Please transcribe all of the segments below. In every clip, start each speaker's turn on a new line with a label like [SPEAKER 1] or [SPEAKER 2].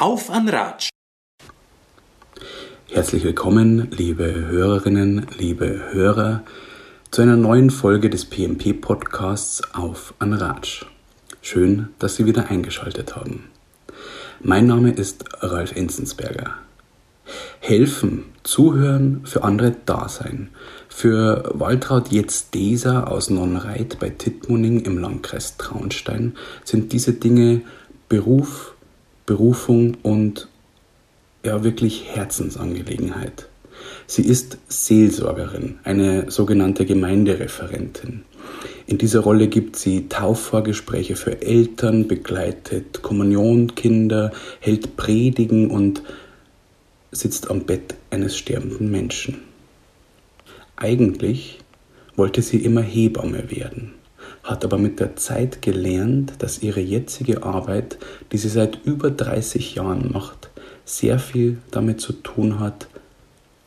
[SPEAKER 1] Auf an Ratsch!
[SPEAKER 2] Herzlich willkommen, liebe Hörerinnen, liebe Hörer, zu einer neuen Folge des PMP-Podcasts Auf an Ratsch. Schön, dass Sie wieder eingeschaltet haben. Mein Name ist Ralf Enzensberger. Helfen, zuhören, für andere da sein. Für Waltraud Jetzt Deser aus Nonnreit bei Tittmuning im Landkreis Traunstein sind diese Dinge Beruf, Berufung und ja wirklich Herzensangelegenheit. Sie ist Seelsorgerin, eine sogenannte Gemeindereferentin. In dieser Rolle gibt sie Taufvorgespräche für Eltern, begleitet Kommunionkinder, hält Predigen und sitzt am Bett eines sterbenden Menschen. Eigentlich wollte sie immer Hebamme werden, hat aber mit der Zeit gelernt, dass ihre jetzige Arbeit, die sie seit über 30 Jahren macht, sehr viel damit zu tun hat,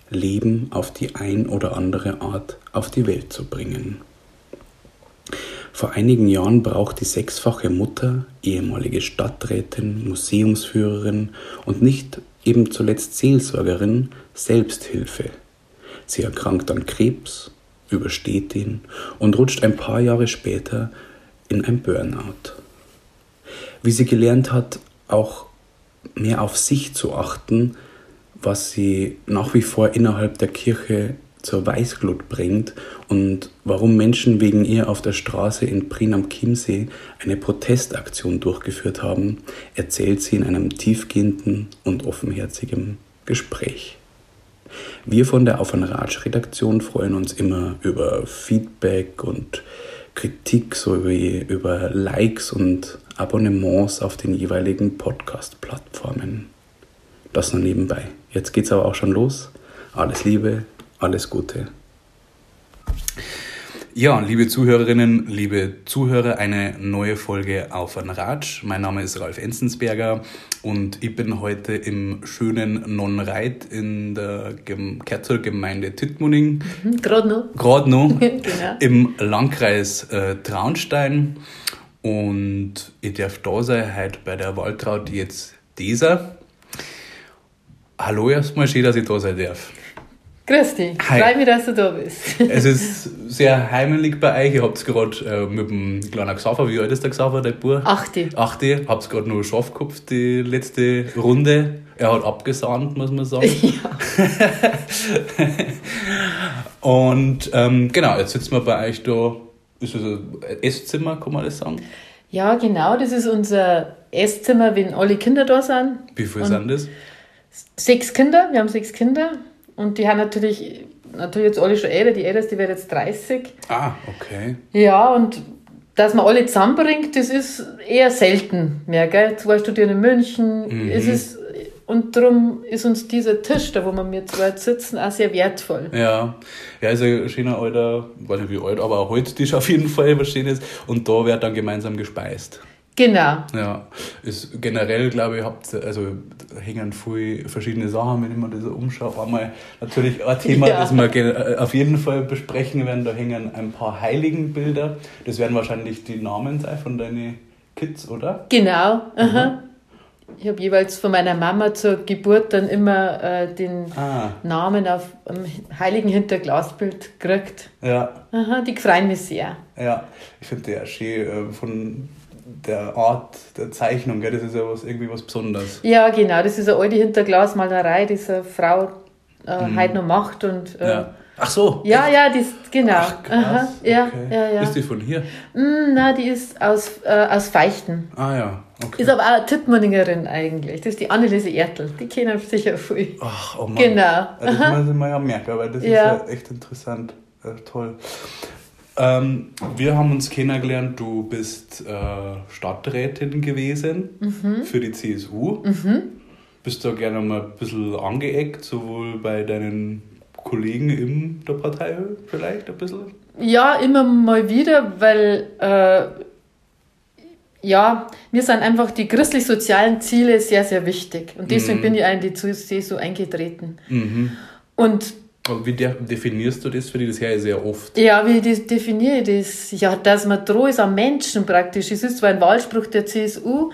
[SPEAKER 2] Leben auf die ein oder andere Art auf die Welt zu bringen. Vor einigen Jahren braucht die sechsfache Mutter, ehemalige Stadträtin, Museumsführerin und nicht eben zuletzt Seelsorgerin Selbsthilfe. Sie erkrankt an Krebs, übersteht ihn und rutscht ein paar Jahre später in ein Burnout. Wie sie gelernt hat, auch mehr auf sich zu achten, was sie nach wie vor innerhalb der Kirche zur Weißglut bringt und warum Menschen wegen ihr auf der Straße in Prien am Chiemsee eine Protestaktion durchgeführt haben, erzählt sie in einem tiefgehenden und offenherzigen Gespräch. Wir von der Auf ein Ratsch Redaktion freuen uns immer über Feedback und Kritik sowie über Likes und Abonnements auf den jeweiligen Podcast-Plattformen. Das nur nebenbei. Jetzt geht's aber auch schon los. Alles Liebe, alles Gute. Ja, liebe Zuhörerinnen, liebe Zuhörer, eine neue Folge auf ein Ratsch. Mein Name ist Ralf Enzensberger und ich bin heute im schönen Nonnreit in der Kerzergemeinde Tittmuning.
[SPEAKER 3] Mhm, Gerade noch.
[SPEAKER 2] Gerade noch. genau. Im Landkreis äh, Traunstein. Und ich darf da sein heute bei der Waltraud jetzt dieser. Hallo erstmal, schön, dass ich da sein darf.
[SPEAKER 3] Grüß dich, freue mich, dass du da bist.
[SPEAKER 2] es ist sehr heimelig bei euch. Ihr habt gerade äh, mit dem kleinen Xaver, wie alt ist der Xaver, der Bub?
[SPEAKER 3] Achte.
[SPEAKER 2] Achte, habt gerade nur scharf gehabt, die letzte Runde. Er hat abgesahnt, muss man sagen. Ja. Und ähm, genau, jetzt sitzen wir bei euch da. Ist das ein Esszimmer, kann man das sagen?
[SPEAKER 3] Ja, genau, das ist unser Esszimmer, wenn alle Kinder da sind.
[SPEAKER 2] Wie viele sind das?
[SPEAKER 3] Sechs Kinder, wir haben sechs Kinder. Und die haben natürlich, natürlich jetzt alle schon älter. Die älteste wird jetzt 30.
[SPEAKER 2] Ah, okay.
[SPEAKER 3] Ja, und dass man alle zusammenbringt, das ist eher selten mehr. Gell? Zwei studieren in München. Mhm. Es ist, und darum ist uns dieser Tisch, da wo wir mit zwei sitzen, auch sehr wertvoll.
[SPEAKER 2] Ja, ja also ein schöner alter, weiß nicht wie alt, aber ein Holztisch auf jeden Fall, was schön ist. Und da wird dann gemeinsam gespeist.
[SPEAKER 3] Genau.
[SPEAKER 2] Ja, ist generell, glaube ich, habt also hängen viele verschiedene Sachen, wenn ich mir das so umschaue. Einmal natürlich ein Thema, ja. das wir äh, auf jeden Fall besprechen werden, da hängen ein paar Heiligenbilder. Das werden wahrscheinlich die Namen sein von deinen Kids, oder?
[SPEAKER 3] Genau. Mhm. Ich habe jeweils von meiner Mama zur Geburt dann immer äh, den ah. Namen auf einem heiligen Hinterglasbild gekriegt.
[SPEAKER 2] Ja.
[SPEAKER 3] Aha, die freuen mich sehr.
[SPEAKER 2] Ja, ich finde die auch schön äh, von der Art der Zeichnung, gell? das ist ja was, irgendwie was Besonderes.
[SPEAKER 3] Ja, genau, das ist eine alte Hinterglasmalerei, die eine Frau äh, mhm. heute noch macht. Und, äh,
[SPEAKER 2] ja. Ach so.
[SPEAKER 3] Ja, echt? ja, die ist, genau. Ach,
[SPEAKER 2] krass, Aha,
[SPEAKER 3] ja, okay. ja, ja.
[SPEAKER 2] Ist die von hier?
[SPEAKER 3] Mm, nein, die ist aus, äh, aus Feichten.
[SPEAKER 2] Ah ja, okay.
[SPEAKER 3] Ist aber auch eine Tittmanningerin eigentlich. Das ist die Anneliese Ertel. Die kennen sicher viel.
[SPEAKER 2] Ach, oh Mann.
[SPEAKER 3] Genau.
[SPEAKER 2] Ja, das muss ich mal ja merken, weil das ja. ist ja echt interessant. Ja, toll. Ähm, wir haben uns kennengelernt, du bist äh, Stadträtin gewesen
[SPEAKER 3] mhm.
[SPEAKER 2] für die CSU.
[SPEAKER 3] Mhm.
[SPEAKER 2] Bist da gerne mal ein bisschen angeeckt, sowohl bei deinen Kollegen in der Partei vielleicht ein bisschen?
[SPEAKER 3] Ja, immer mal wieder, weil äh, ja, mir sind einfach die christlich-sozialen Ziele sehr, sehr wichtig. Und deswegen mhm. bin ich in die CSU eingetreten.
[SPEAKER 2] Mhm.
[SPEAKER 3] Und
[SPEAKER 2] wie definierst du das für dich? Das her sehr oft.
[SPEAKER 3] Ja, wie definiere ich das? Ja, dass man treu ist am Menschen praktisch. Es ist zwar ein Wahlspruch der CSU,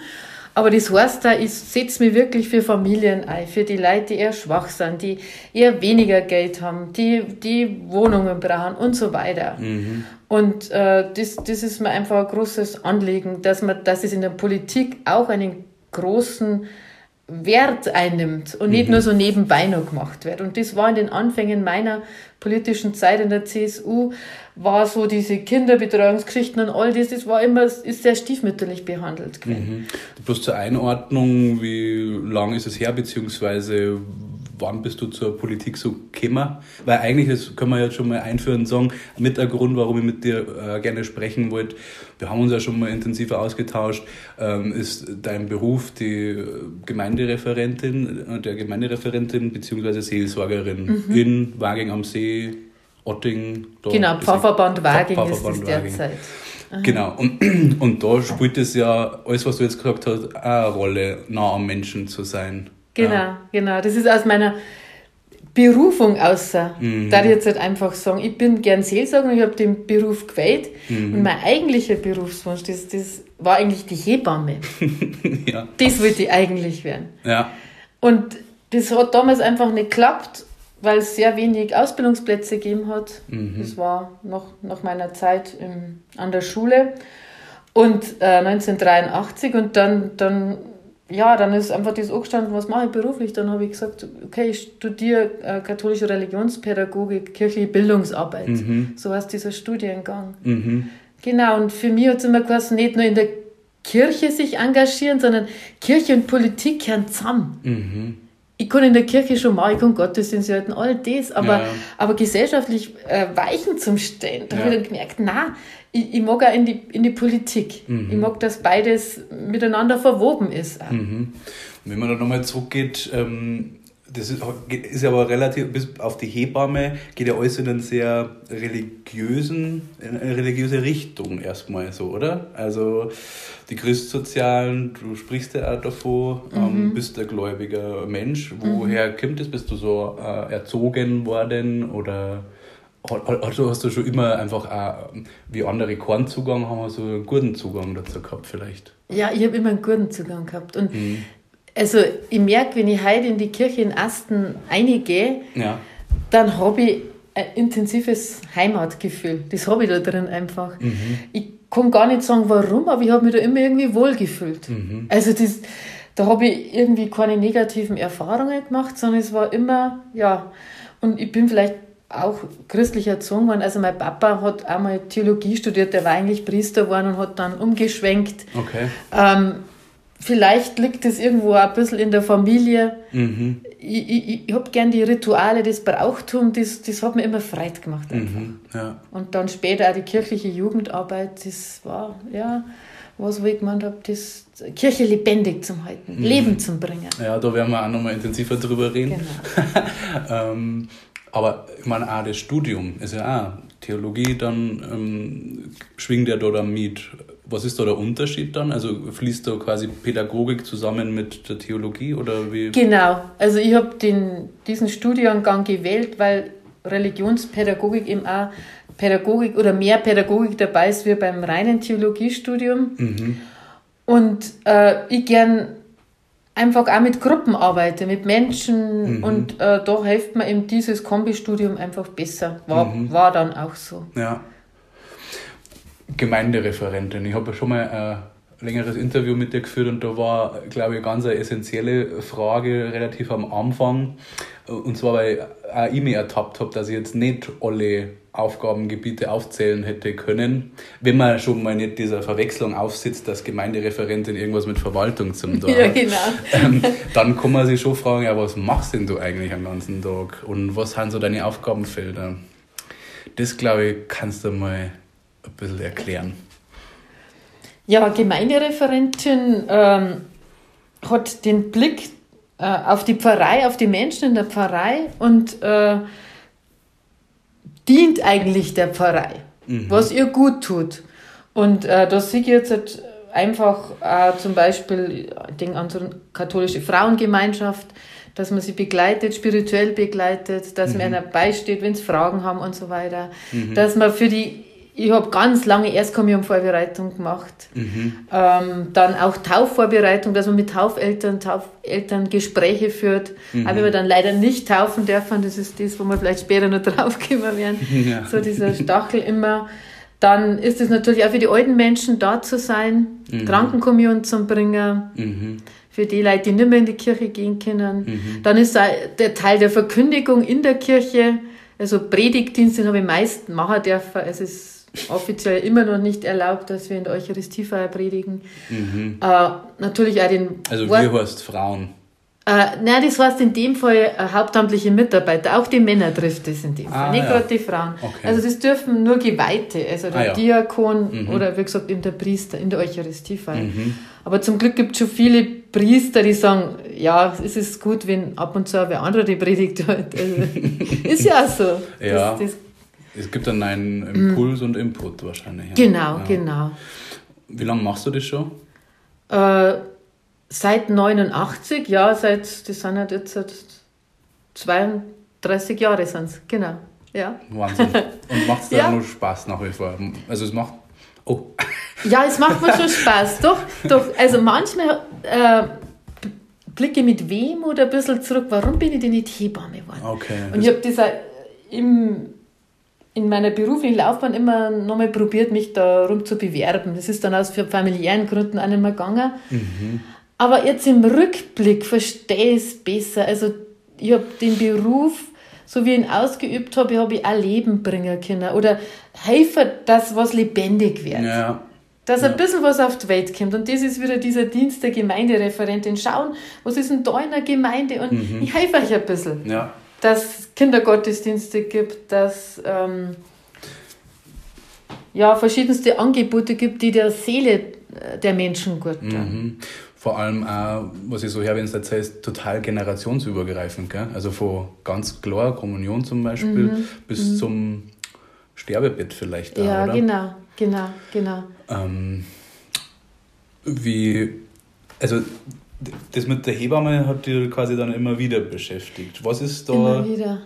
[SPEAKER 3] Aber das heißt da, ich setze mich wirklich für Familien ein, für die Leute, die eher schwach sind, die eher weniger Geld haben, die, die Wohnungen brauchen und so weiter. Mhm. Und äh, das, das ist mir einfach ein großes Anliegen, dass man, dass es in der Politik auch einen großen Wert einnimmt und nicht mhm. nur so nebenbei noch gemacht wird. Und das war in den Anfängen meiner politischen Zeit in der CSU, war so diese Kinderbetreuungsgeschichten und all das, das war immer, ist sehr stiefmütterlich behandelt.
[SPEAKER 2] Mhm. Bloß zur Einordnung, wie lang ist es her, beziehungsweise wann bist du zur Politik so gekommen? Weil eigentlich, das können wir jetzt schon mal einführen und sagen, mit der Grund, warum ich mit dir äh, gerne sprechen wollte, wir haben uns ja schon mal intensiver ausgetauscht, ähm, ist dein Beruf die Gemeindereferentin, äh, der Gemeindereferentin bzw. Seelsorgerin mhm. in Waging am See, Otting.
[SPEAKER 3] genau, Pfarrverband Waging Pfarrverband ist es derzeit.
[SPEAKER 2] Aha. Genau, und, und da spielt es ja, alles was du jetzt gesagt hast, auch eine Rolle, nah am Menschen zu sein.
[SPEAKER 3] Genau, ja. genau. Das ist aus meiner Berufung außer. Mhm. Da ich jetzt halt einfach sagen, ich bin gern Seelsorger und ich habe den Beruf gewählt. Mhm. Und mein eigentlicher Berufswunsch, das, das war eigentlich die Hebamme. ja. Das wollte ich eigentlich werden.
[SPEAKER 2] Ja.
[SPEAKER 3] Und das hat damals einfach nicht geklappt, weil es sehr wenig Ausbildungsplätze gegeben hat. Mhm. Das war noch nach meiner Zeit im, an der Schule. Und äh, 1983 und dann, dann ja, dann ist einfach das angestanden, was mache ich beruflich? Dann habe ich gesagt, okay, ich studiere äh, katholische Religionspädagogik, kirchliche Bildungsarbeit. Mhm. So heißt dieser Studiengang. Mhm. Genau, und für mich hat es immer geheißen, nicht nur in der Kirche sich engagieren, sondern Kirche und Politik gehören zusammen. Mhm. Ich kann in der Kirche schon mal, ich kann Gottesdienst halten, all das, aber, ja. aber gesellschaftlich äh, weichen zum Stehen, da ja. habe ich dann gemerkt, na, ich, ich, mag auch in die, in die Politik. Mhm. Ich mag, dass beides miteinander verwoben ist.
[SPEAKER 2] Mhm. Wenn man da nochmal zurückgeht, ähm, das ist, ist aber relativ, bis auf die Hebamme geht ja alles in einen sehr religiösen, in eine religiöse Richtung erstmal so, oder? Also die Christsozialen, du sprichst ja auch davon, ähm, mhm. bist ein gläubiger Mensch. Woher mhm. kommt das? Bist du so äh, erzogen worden oder also hast du schon immer einfach auch, wie andere keinen Zugang haben, so einen guten Zugang dazu gehabt vielleicht?
[SPEAKER 3] Ja, ich habe immer einen guten Zugang gehabt. Und mhm. Also ich merke, wenn ich heute in die Kirche in Asten eingehe, ja. dann habe ich ein intensives Heimatgefühl. Das habe ich da drin einfach. Mhm. Ich kann gar nicht sagen, warum, aber ich habe mich da immer irgendwie wohlgefühlt. Mhm. Also das, da habe ich irgendwie keine negativen Erfahrungen gemacht, sondern es war immer, ja, und ich bin vielleicht auch christlich erzogen worden. Also mein Papa hat einmal Theologie studiert, der war eigentlich Priester geworden und hat dann umgeschwenkt.
[SPEAKER 2] Okay.
[SPEAKER 3] Ähm, vielleicht liegt es irgendwo ein bisschen in der Familie. Mhm. Ich, ich, ich habe gern die Rituale, das Brauchtum, das, das hat mir immer Freude gemacht.
[SPEAKER 2] Mhm. Ja.
[SPEAKER 3] Und dann später auch die kirchliche Jugendarbeit, das war, ja, was, wo ich gemeint habe, das Kirche lebendig zum Halten, mhm. Leben zum Bringen.
[SPEAKER 2] Ja, da werden wir auch nochmal intensiver drüber reden. Genau. ähm, aber ich meine, auch das Studium ist ja auch Theologie, dann ähm, schwingt ja da dann mit. Was ist da der Unterschied dann? Also fließt da quasi Pädagogik zusammen mit der Theologie oder wie?
[SPEAKER 3] Genau, also ich habe diesen Studiengang gewählt, weil Religionspädagogik eben auch Pädagogik oder mehr Pädagogik dabei ist wie beim reinen Theologiestudium. Mhm. Und äh, ich gern einfach auch mit Gruppen arbeite, mit Menschen mhm. und äh, da hilft mir eben dieses Kombistudium einfach besser. War, mhm. war dann auch so.
[SPEAKER 2] Ja. Gemeindereferentin. Ich habe schon mal ein längeres Interview mit dir geführt und da war, glaube ich, eine ganz essentielle Frage relativ am Anfang. Und zwar, weil auch ich mich ertappt habe, dass ich jetzt nicht alle Aufgabengebiete aufzählen hätte können, wenn man schon mal nicht dieser Verwechslung aufsitzt, dass Gemeindereferentin irgendwas mit Verwaltung zum
[SPEAKER 3] Tag Ja, genau.
[SPEAKER 2] Ähm, dann kann man sich schon fragen, ja, was machst denn du eigentlich am ganzen Tag und was sind so deine Aufgabenfelder? Das, glaube ich, kannst du mal ein bisschen erklären.
[SPEAKER 3] Ja, Gemeindereferentin ähm, hat den Blick äh, auf die Pfarrei, auf die Menschen in der Pfarrei und äh, dient eigentlich der Pfarrei, mhm. was ihr gut tut. Und äh, das sehe ich jetzt halt einfach äh, zum Beispiel, ich denke an so eine katholische Frauengemeinschaft, dass man sie begleitet, spirituell begleitet, dass mhm. man ihnen beisteht, wenn sie Fragen haben und so weiter. Mhm. Dass man für die ich habe ganz lange Erstkommunionvorbereitung gemacht. Mhm. Ähm, dann auch Taufvorbereitung, dass man mit Taufeltern, Taufeltern Gespräche führt. Mhm. Aber wir dann leider nicht taufen dürfen, das ist das, wo wir vielleicht später noch draufkommen werden. Ja. So dieser Stachel immer. Dann ist es natürlich auch für die alten Menschen da zu sein, mhm. Krankenkommunion zu bringen. Mhm. Für die Leute, die nicht mehr in die Kirche gehen können. Mhm. Dann ist der Teil der Verkündigung in der Kirche. Also Predigtdienste habe ich meist machen dürfen. Es ist offiziell immer noch nicht erlaubt, dass wir in der Eucharistiefeier predigen. Mhm. Äh, natürlich auch den.
[SPEAKER 2] Also Wort, wir heißt Frauen.
[SPEAKER 3] Äh, nein, das heißt in dem Fall äh, hauptamtliche Mitarbeiter. Auch die Männer trifft das in dem Fall, ah, nicht ja. gerade die Frauen. Okay. Also das dürfen nur Geweihte, also der ah, ja. Diakon mhm. oder wie gesagt eben der Priester in der Eucharistiefeier. Mhm. Aber zum Glück gibt es schon viele Priester, die sagen, ja, es ist gut, wenn ab und zu wer andere die Predigt hört. Also, ist ja auch so.
[SPEAKER 2] ja. Das, das es gibt dann einen Impuls mhm. und Input wahrscheinlich.
[SPEAKER 3] Genau, ja. genau.
[SPEAKER 2] Wie lange machst du das schon?
[SPEAKER 3] Äh, seit 89, ja, seit, das sind halt jetzt seit 32 Jahre sind genau. Ja.
[SPEAKER 2] Wahnsinn. Und macht es dir ja. nur Spaß nach wie vor? Also es macht. Oh.
[SPEAKER 3] Ja, es macht mir schon Spaß. Doch, doch. Also manchmal äh, blicke mit Wehmut ein bisschen zurück, warum bin ich denn nicht Hebamme geworden?
[SPEAKER 2] Okay.
[SPEAKER 3] Und ich habe das im in meiner beruflichen Laufbahn immer nochmal probiert, mich darum zu bewerben. Das ist dann aus familiären Gründen auch nicht mehr gegangen. Mhm. Aber jetzt im Rückblick verstehe ich es besser. Also ich habe den Beruf, so wie ich ihn ausgeübt habe, habe ich auch Leben bringen können. Oder helfen, dass was lebendig wird. Ja. Dass ja. ein bisschen was auf die Welt kommt. Und das ist wieder dieser Dienst der Gemeindereferentin. Schauen, was ist denn da in der Gemeinde? Und mhm. ich helfe euch ein bisschen. Ja dass es Kindergottesdienste gibt, dass ähm, ja, verschiedenste Angebote gibt, die der Seele äh, der Menschen gut tun. Mhm.
[SPEAKER 2] Vor allem auch, was ich so her, wenn es erzählst, total generationsübergreifend. Gell? Also von ganz klar Kommunion zum Beispiel mhm. bis mhm. zum Sterbebett vielleicht.
[SPEAKER 3] Ja, oder? genau, genau, genau.
[SPEAKER 2] Ähm, wie, also das mit der Hebamme hat dich quasi dann immer wieder beschäftigt. Was ist da. Immer wieder.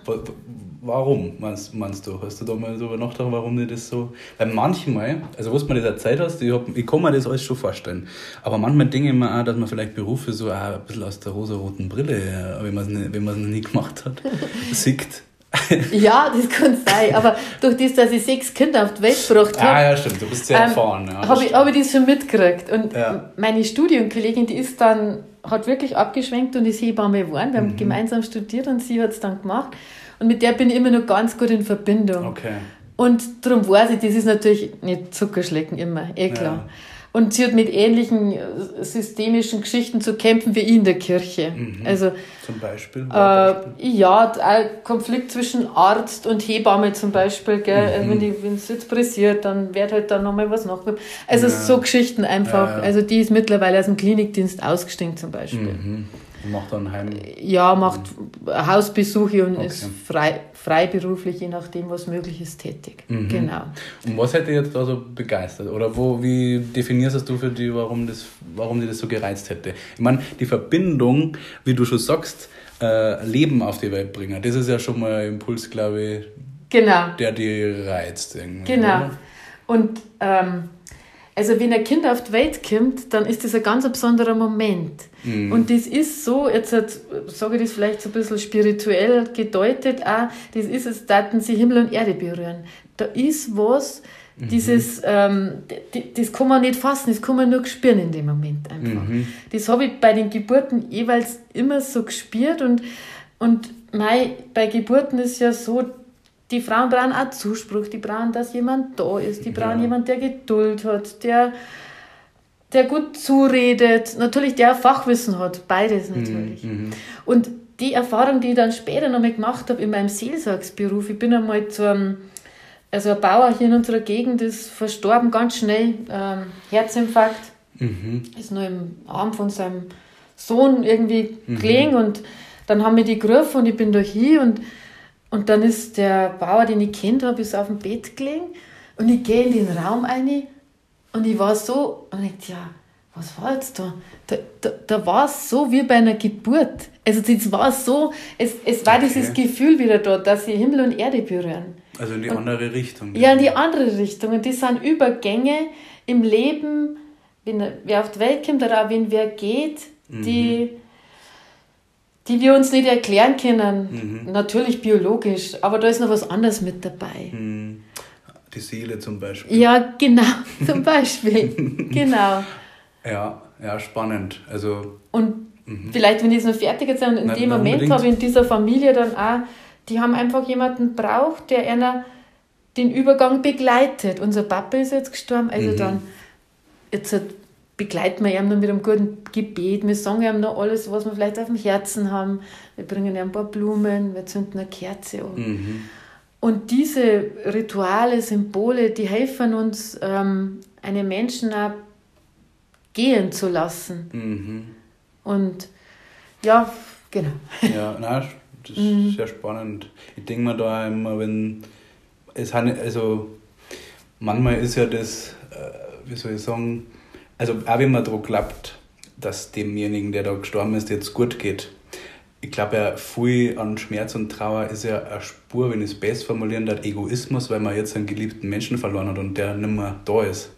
[SPEAKER 2] Warum, meinst, meinst du? Hast du da mal darüber nachgedacht, warum dir das so. Weil manchmal, also was man das erzählt hast, ich, hab, ich kann mir das alles schon vorstellen. Aber manchmal denke ich mir auch, dass man vielleicht Berufe so auch ein bisschen aus der rosa-roten Brille, wenn man es wenn noch nie gemacht hat, sieht.
[SPEAKER 3] ja, das kann sein. Aber durch das, dass ich sechs Kinder auf die Welt gebracht
[SPEAKER 2] habe. Ah, ja, stimmt. Du bist sehr ähm, erfahren. Ja,
[SPEAKER 3] habe ich, hab ich das schon mitgekriegt. Und ja. meine Studienkollegin, die ist dann, hat wirklich abgeschwenkt und ist Hebamme geworden. Wir mhm. haben gemeinsam studiert und sie hat es dann gemacht. Und mit der bin ich immer noch ganz gut in Verbindung.
[SPEAKER 2] Okay.
[SPEAKER 3] Und darum weiß ich, das ist natürlich nicht Zuckerschlecken immer, eh klar. Ja. Und sie hat mit ähnlichen äh, systemischen Geschichten zu kämpfen wie in der Kirche.
[SPEAKER 2] Mhm. Also, zum Beispiel?
[SPEAKER 3] Äh, ja, ein Konflikt zwischen Arzt und Hebamme zum Beispiel. Gell? Mhm. Wenn es jetzt pressiert, dann wird halt dann nochmal was nachgegeben. Also ja. so Geschichten einfach. Ja, ja. Also die ist mittlerweile aus dem Klinikdienst ausgestiegen zum Beispiel.
[SPEAKER 2] Mhm. Macht dann Heim?
[SPEAKER 3] Ja, macht Hausbesuche und okay. ist frei, freiberuflich, je nachdem, was möglich ist, tätig. Mhm. Genau.
[SPEAKER 2] Und was hätte jetzt da so begeistert? Oder wo, wie definierst du für die, warum, das, warum die das so gereizt hätte? Ich meine, die Verbindung, wie du schon sagst, äh, Leben auf die Welt bringen, das ist ja schon mal ein Impuls, glaube ich,
[SPEAKER 3] genau.
[SPEAKER 2] der die reizt. Irgendwie,
[SPEAKER 3] genau. Oder? Und ähm, also wenn ein Kind auf die Welt kommt, dann ist das ein ganz besonderer Moment. Mhm. Und das ist so, jetzt sage ich das vielleicht so ein bisschen spirituell gedeutet auch, das ist es, daten sie Himmel und Erde berühren. Da ist was, mhm. dieses, ähm, das kann man nicht fassen, das kann man nur spüren in dem Moment einfach. Mhm. Das habe ich bei den Geburten jeweils immer so gespürt und, und mei, bei Geburten ist ja so, die Frauen brauchen auch Zuspruch, die brauchen, dass jemand da ist, die brauchen ja. jemand, der Geduld hat, der, der gut zuredet, natürlich der Fachwissen hat, beides mhm, natürlich. Mhm. Und die Erfahrung, die ich dann später noch mal gemacht habe in meinem Seelsorgsberuf, ich bin einmal zu einem, also ein Bauer hier in unserer Gegend ist verstorben, ganz schnell, ähm, Herzinfarkt, mhm. ist nur im Arm von seinem Sohn irgendwie mhm. gelegen und dann haben wir die gerufen und ich bin da hier und und dann ist der Bauer, den ich kennt habe, ist auf dem Bett gelegen und ich gehe in den Raum rein und ich war so und ich ja, was war jetzt da? Da, da, da war es so wie bei einer Geburt. Also es war so, es, es war okay. dieses Gefühl wieder dort, dass sie Himmel und Erde berühren.
[SPEAKER 2] Also in die und, andere Richtung.
[SPEAKER 3] Ja, in die andere Richtung. Und das sind Übergänge im Leben, wenn wer auf die Welt kommt oder auch wenn wer geht, mhm. Die, wir uns nicht erklären können. Mhm. Natürlich biologisch, aber da ist noch was anderes mit dabei.
[SPEAKER 2] Mhm. Die Seele zum Beispiel.
[SPEAKER 3] Ja, genau, zum Beispiel. genau.
[SPEAKER 2] Ja, ja, spannend. Also,
[SPEAKER 3] und mhm. vielleicht, wenn ich es noch fertig erzähle, in na, dem Moment habe ich in dieser Familie dann auch, die haben einfach jemanden braucht, der einer den Übergang begleitet. Unser Papa ist jetzt gestorben, also mhm. dann, jetzt begleiten wir ihn noch mit einem guten Gebet, wir sagen ihm noch alles, was wir vielleicht auf dem Herzen haben, wir bringen ihm ein paar Blumen, wir zünden eine Kerze an. Mhm. Und diese Rituale, Symbole, die helfen uns, ähm, einen Menschen auch gehen zu lassen. Mhm. Und ja, genau.
[SPEAKER 2] Ja, nein, das ist mhm. sehr spannend. Ich denke mir da immer, wenn es hat, also manchmal ist ja das, äh, wie soll ich sagen, also auch wenn man daran glaubt, dass demjenigen, der da gestorben ist, jetzt gut geht. Ich glaube ja, viel an Schmerz und Trauer ist ja eine Spur, wenn ich es best formulieren darf, Egoismus, weil man jetzt einen geliebten Menschen verloren hat und der nicht mehr da ist.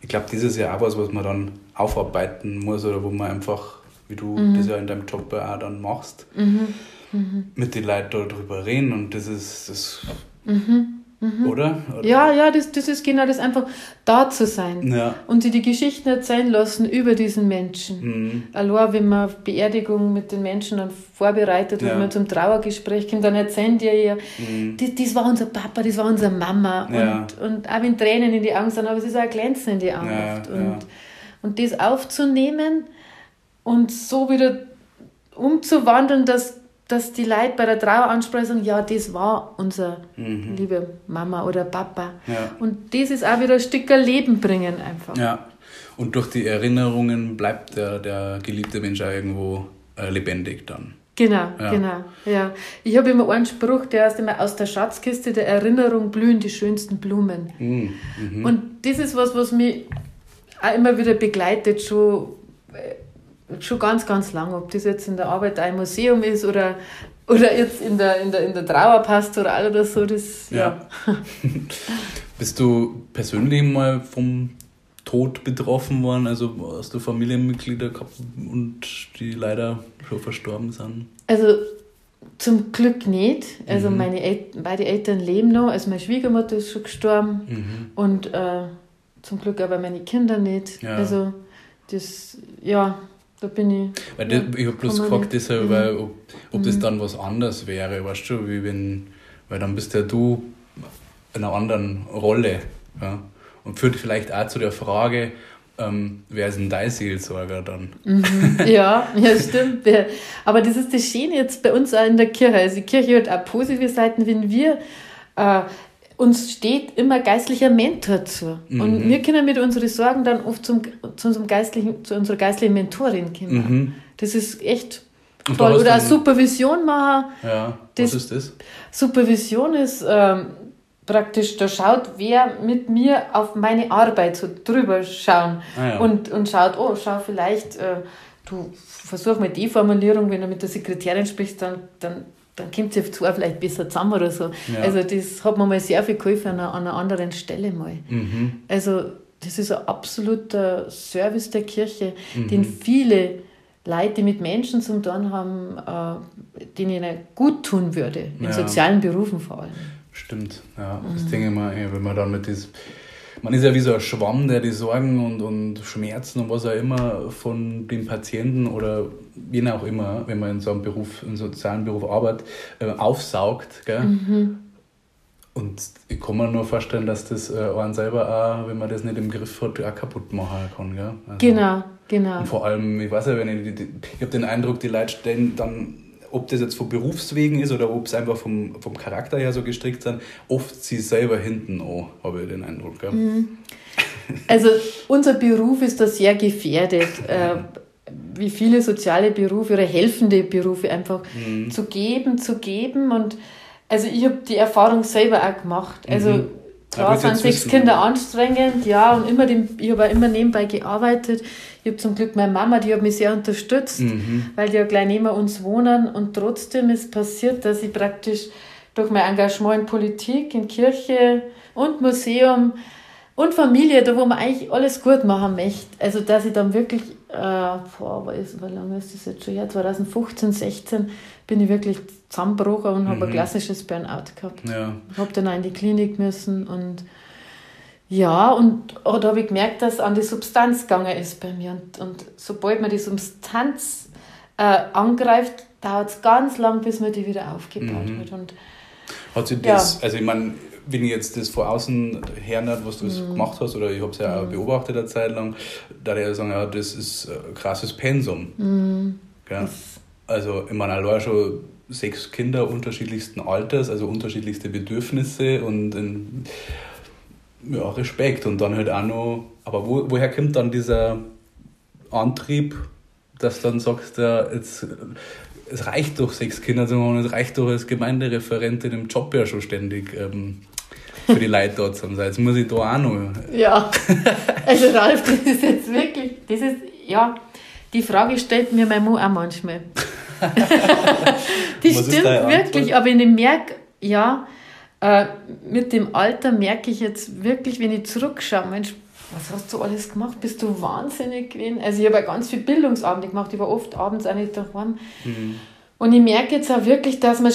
[SPEAKER 2] Ich glaube, das ist ja auch was, was man dann aufarbeiten muss oder wo man einfach, wie du mhm. das ja in deinem Job auch dann machst, mhm. Mhm. mit den Leuten darüber reden und das ist das. Mhm. Mhm. Oder? Oder?
[SPEAKER 3] Ja, ja, das, das ist genau das, einfach da zu sein
[SPEAKER 2] ja.
[SPEAKER 3] und sie die Geschichten erzählen lassen über diesen Menschen. Mhm. Allein, wenn man Beerdigung mit den Menschen dann vorbereitet, ja. wenn man zum Trauergespräch kommt, dann erzählen die ja, mhm. das, das war unser Papa, das war unsere Mama. Ja. Und, und auch wenn Tränen in die Augen sind, aber es ist auch ein Glänzen in die Augen. Ja, und, und das aufzunehmen und so wieder umzuwandeln, dass dass die Leute bei der Traueransprache sagen, ja, das war unser mhm. liebe Mama oder Papa.
[SPEAKER 2] Ja.
[SPEAKER 3] Und das ist auch wieder ein Stück Leben bringen einfach.
[SPEAKER 2] Ja, und durch die Erinnerungen bleibt der, der geliebte Mensch auch irgendwo äh, lebendig dann.
[SPEAKER 3] Genau, ja. genau. Ja. Ich habe immer einen Spruch, der heißt immer, aus der Schatzkiste der Erinnerung blühen die schönsten Blumen.
[SPEAKER 2] Mhm. Mhm.
[SPEAKER 3] Und das ist was, was mich auch immer wieder begleitet, schon äh, schon ganz, ganz lang, ob das jetzt in der Arbeit ein Museum ist oder, oder jetzt in der, in der, in der Trauerpastoral oder so. Das, ja. ja.
[SPEAKER 2] Bist du persönlich mal vom Tod betroffen worden? Also hast du Familienmitglieder gehabt und die leider schon verstorben sind?
[SPEAKER 3] Also zum Glück nicht. Also mhm. meine El beide Eltern leben noch. Also meine Schwiegermutter ist schon gestorben mhm. und äh, zum Glück aber meine Kinder nicht. Ja. Also das, ja, da bin ich.
[SPEAKER 2] Weil das, ich habe bloß gefragt, deshalb, mhm. weil, ob, ob mhm. das dann was anderes wäre, weißt du, wie wenn, weil dann bist ja du in einer anderen Rolle. Ja? Und führt vielleicht auch zu der Frage, ähm, wer ist denn dein Seelsorger dann?
[SPEAKER 3] Mhm. Ja, ja, stimmt. Aber das ist das Schöne jetzt bei uns auch in der Kirche. Also die Kirche hat auch positive Seiten, wenn wir äh, uns steht immer geistlicher Mentor zu. Mhm. Und wir können mit unseren Sorgen dann oft zum, zu, unserem geistlichen, zu unserer geistlichen Mentorin kommen. Mhm. Das ist echt toll. Oder eine Supervision machen.
[SPEAKER 2] Ja, das, was ist das?
[SPEAKER 3] Supervision ist ähm, praktisch, da schaut wer mit mir auf meine Arbeit so drüber schauen ah, ja. und, und schaut, oh, schau vielleicht, äh, du versuch mal die Formulierung, wenn du mit der Sekretärin sprichst, dann, dann dann kommt es zwar vielleicht besser zusammen oder so. Ja. Also das hat mir mal sehr viel geholfen an einer, an einer anderen Stelle mal.
[SPEAKER 2] Mhm.
[SPEAKER 3] Also das ist ein absoluter Service der Kirche, mhm. den viele Leute, die mit Menschen zu tun haben, äh, denen ihnen gut tun würde, in ja. sozialen Berufen vor allem.
[SPEAKER 2] Stimmt, ja. Das mhm. denke ich mal, wenn man dann mit diesem man ist ja wie so ein Schwamm, der die Sorgen und, und Schmerzen und was auch immer von dem Patienten oder wen auch immer, wenn man in so einem Beruf, in einem sozialen Beruf arbeitet, äh, aufsaugt. Gell? Mhm. Und ich kann mir nur vorstellen, dass das äh, einen selber auch, wenn man das nicht im Griff hat, auch kaputt machen kann. Gell?
[SPEAKER 3] Also, genau, genau.
[SPEAKER 2] Und vor allem, ich weiß ja, wenn ich, ich habe den Eindruck, die Leute stellen dann ob das jetzt von Berufswegen ist oder ob es einfach vom, vom Charakter her so gestrickt sind, oft sie selber hinten an, habe ich den Eindruck. Gell?
[SPEAKER 3] Mhm. Also unser Beruf ist da sehr gefährdet. Äh, wie viele soziale Berufe oder helfende Berufe einfach mhm. zu geben, zu geben. Und also ich habe die Erfahrung selber auch gemacht. Also mhm. klar sind sechs Kinder anstrengend, ja, und immer dem, ich habe auch immer nebenbei gearbeitet. Ich habe zum Glück meine Mama, die hat mich sehr unterstützt, mhm. weil die ja gleich neben uns wohnen. Und trotzdem ist passiert, dass ich praktisch durch mein Engagement in Politik, in Kirche und Museum und Familie, da wo man eigentlich alles gut machen möchte. Also, dass ich dann wirklich, äh, boah, wie lange ist das jetzt schon her? 2015, 16 bin ich wirklich zusammengebrochen und mhm. habe ein klassisches Burnout gehabt. Ja. Habe dann auch in die Klinik müssen und ja, und da habe ich gemerkt, dass an die Substanz gegangen ist bei mir. Und, und sobald man die Substanz äh, angreift, dauert es ganz lang, bis man die wieder aufgebaut mhm. hat. Und,
[SPEAKER 2] hat sich das, ja. also ich meine, wenn ich jetzt das von außen hernert, was du mhm. gemacht hast, oder ich habe es ja auch mhm. beobachtet eine Zeit lang, da ich sagen, ja, das ist ein krasses Pensum. Mhm. Also, ich meine, allein schon sechs Kinder unterschiedlichsten Alters, also unterschiedlichste Bedürfnisse und in, ja, Respekt. Und dann halt auch noch, aber wo, woher kommt dann dieser Antrieb, dass dann sagst, ja, jetzt, es reicht doch, sechs Kinder zu machen, es reicht doch als Gemeindereferentin im Job ja schon ständig. Ähm, für die Leute dort zu sein. Jetzt muss ich da auch noch.
[SPEAKER 3] Ja, also Ralf, das ist jetzt wirklich, das ist, ja, die Frage stellt mir mein Mann auch manchmal. die Was stimmt wirklich, aber ich merke, ja, äh, mit dem Alter merke ich jetzt wirklich, wenn ich zurückschaue, Mensch, was hast du alles gemacht? Bist du wahnsinnig gewesen? Also ich habe ja ganz viel Bildungsabende gemacht, ich war oft abends auch nicht daheim. Mhm. Und ich merke jetzt auch wirklich, dass man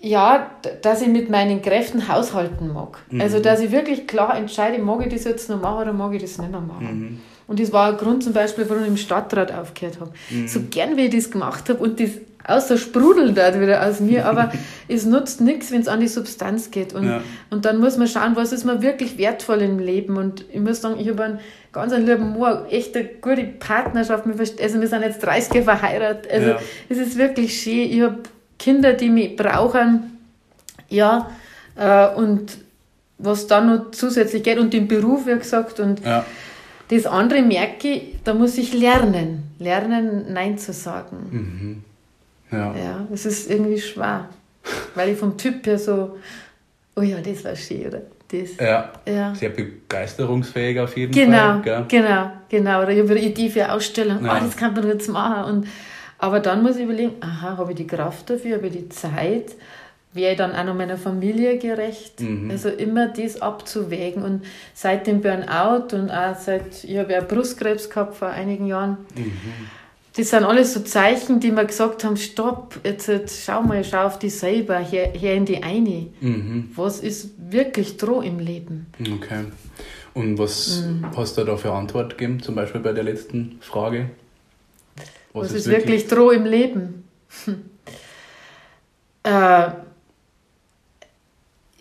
[SPEAKER 3] ja, dass ich mit meinen Kräften haushalten mag. Mhm. Also, dass ich wirklich klar entscheide, mag ich das jetzt noch machen oder mag ich das nicht mehr machen. Mhm. Und das war ein Grund zum Beispiel, warum ich im Stadtrat aufgehört habe. Mhm. So gern, wie ich das gemacht habe und das außer sprudeln dort wieder aus mir, aber es nutzt nichts, wenn es an die Substanz geht. Und, ja. und dann muss man schauen, was ist mir wirklich wertvoll im Leben. Und ich muss sagen, ich habe einen ganz einen lieben Mann, echt eine gute Partnerschaft. Also wir sind jetzt 30 Jahre verheiratet. Also ja. es ist wirklich schön. Ich habe Kinder, die mich brauchen. Ja, äh, und was dann noch zusätzlich geht und den Beruf, wie gesagt. Und ja. Das andere merke ich, da muss ich lernen. Lernen, Nein zu sagen. Mhm. Ja. ja, es ist irgendwie schwer, weil ich vom Typ her so, oh ja, das war schön, oder? Das,
[SPEAKER 2] ja. ja. Sehr begeisterungsfähig auf jeden
[SPEAKER 3] genau,
[SPEAKER 2] Fall.
[SPEAKER 3] Genau, genau, genau. Oder ich habe eine Idee für eine Ausstellung, ja. oh, das kann man jetzt machen. Und, aber dann muss ich überlegen, aha, habe ich die Kraft dafür, habe ich die Zeit, wäre ich dann auch noch meiner Familie gerecht? Mhm. Also immer das abzuwägen. Und seit dem Burnout und auch seit, ich habe ja Brustkrebs gehabt vor einigen Jahren, mhm das sind alles so Zeichen, die mir gesagt haben, stopp, jetzt, jetzt schau mal, schau auf dich selber, her, her in die eine. Mhm. Was ist wirklich droh im Leben?
[SPEAKER 2] Okay. Und was mhm. hast du da für Antwort gegeben, zum Beispiel bei der letzten Frage?
[SPEAKER 3] Was, was ist, wirklich, wirklich droh im Leben? Äh,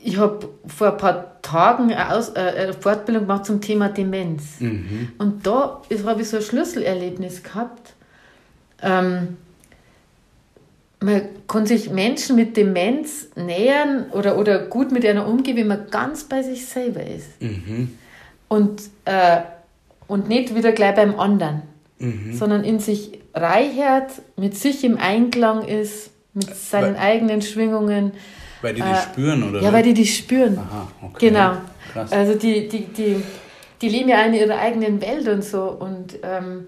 [SPEAKER 3] ich habe vor ein paar Tagen eine, Aus, äh, eine Fortbildung gemacht zum Thema Demenz. Mhm. Und da habe ich so ein Schlüsselerlebnis gehabt ähm, man kann sich Menschen mit Demenz nähern oder, oder gut mit einer umgehen, wenn man ganz bei sich selber ist. Mhm. Und, äh, und nicht wieder gleich beim anderen, mhm. sondern in sich reichert, mit sich im Einklang ist, mit seinen weil, eigenen Schwingungen.
[SPEAKER 2] Weil die die äh, spüren, oder?
[SPEAKER 3] Ja, weil die die spüren. Aha, okay. Genau. Krass. Also die, die, die, die leben ja in ihrer eigenen Welt und so. Und ähm,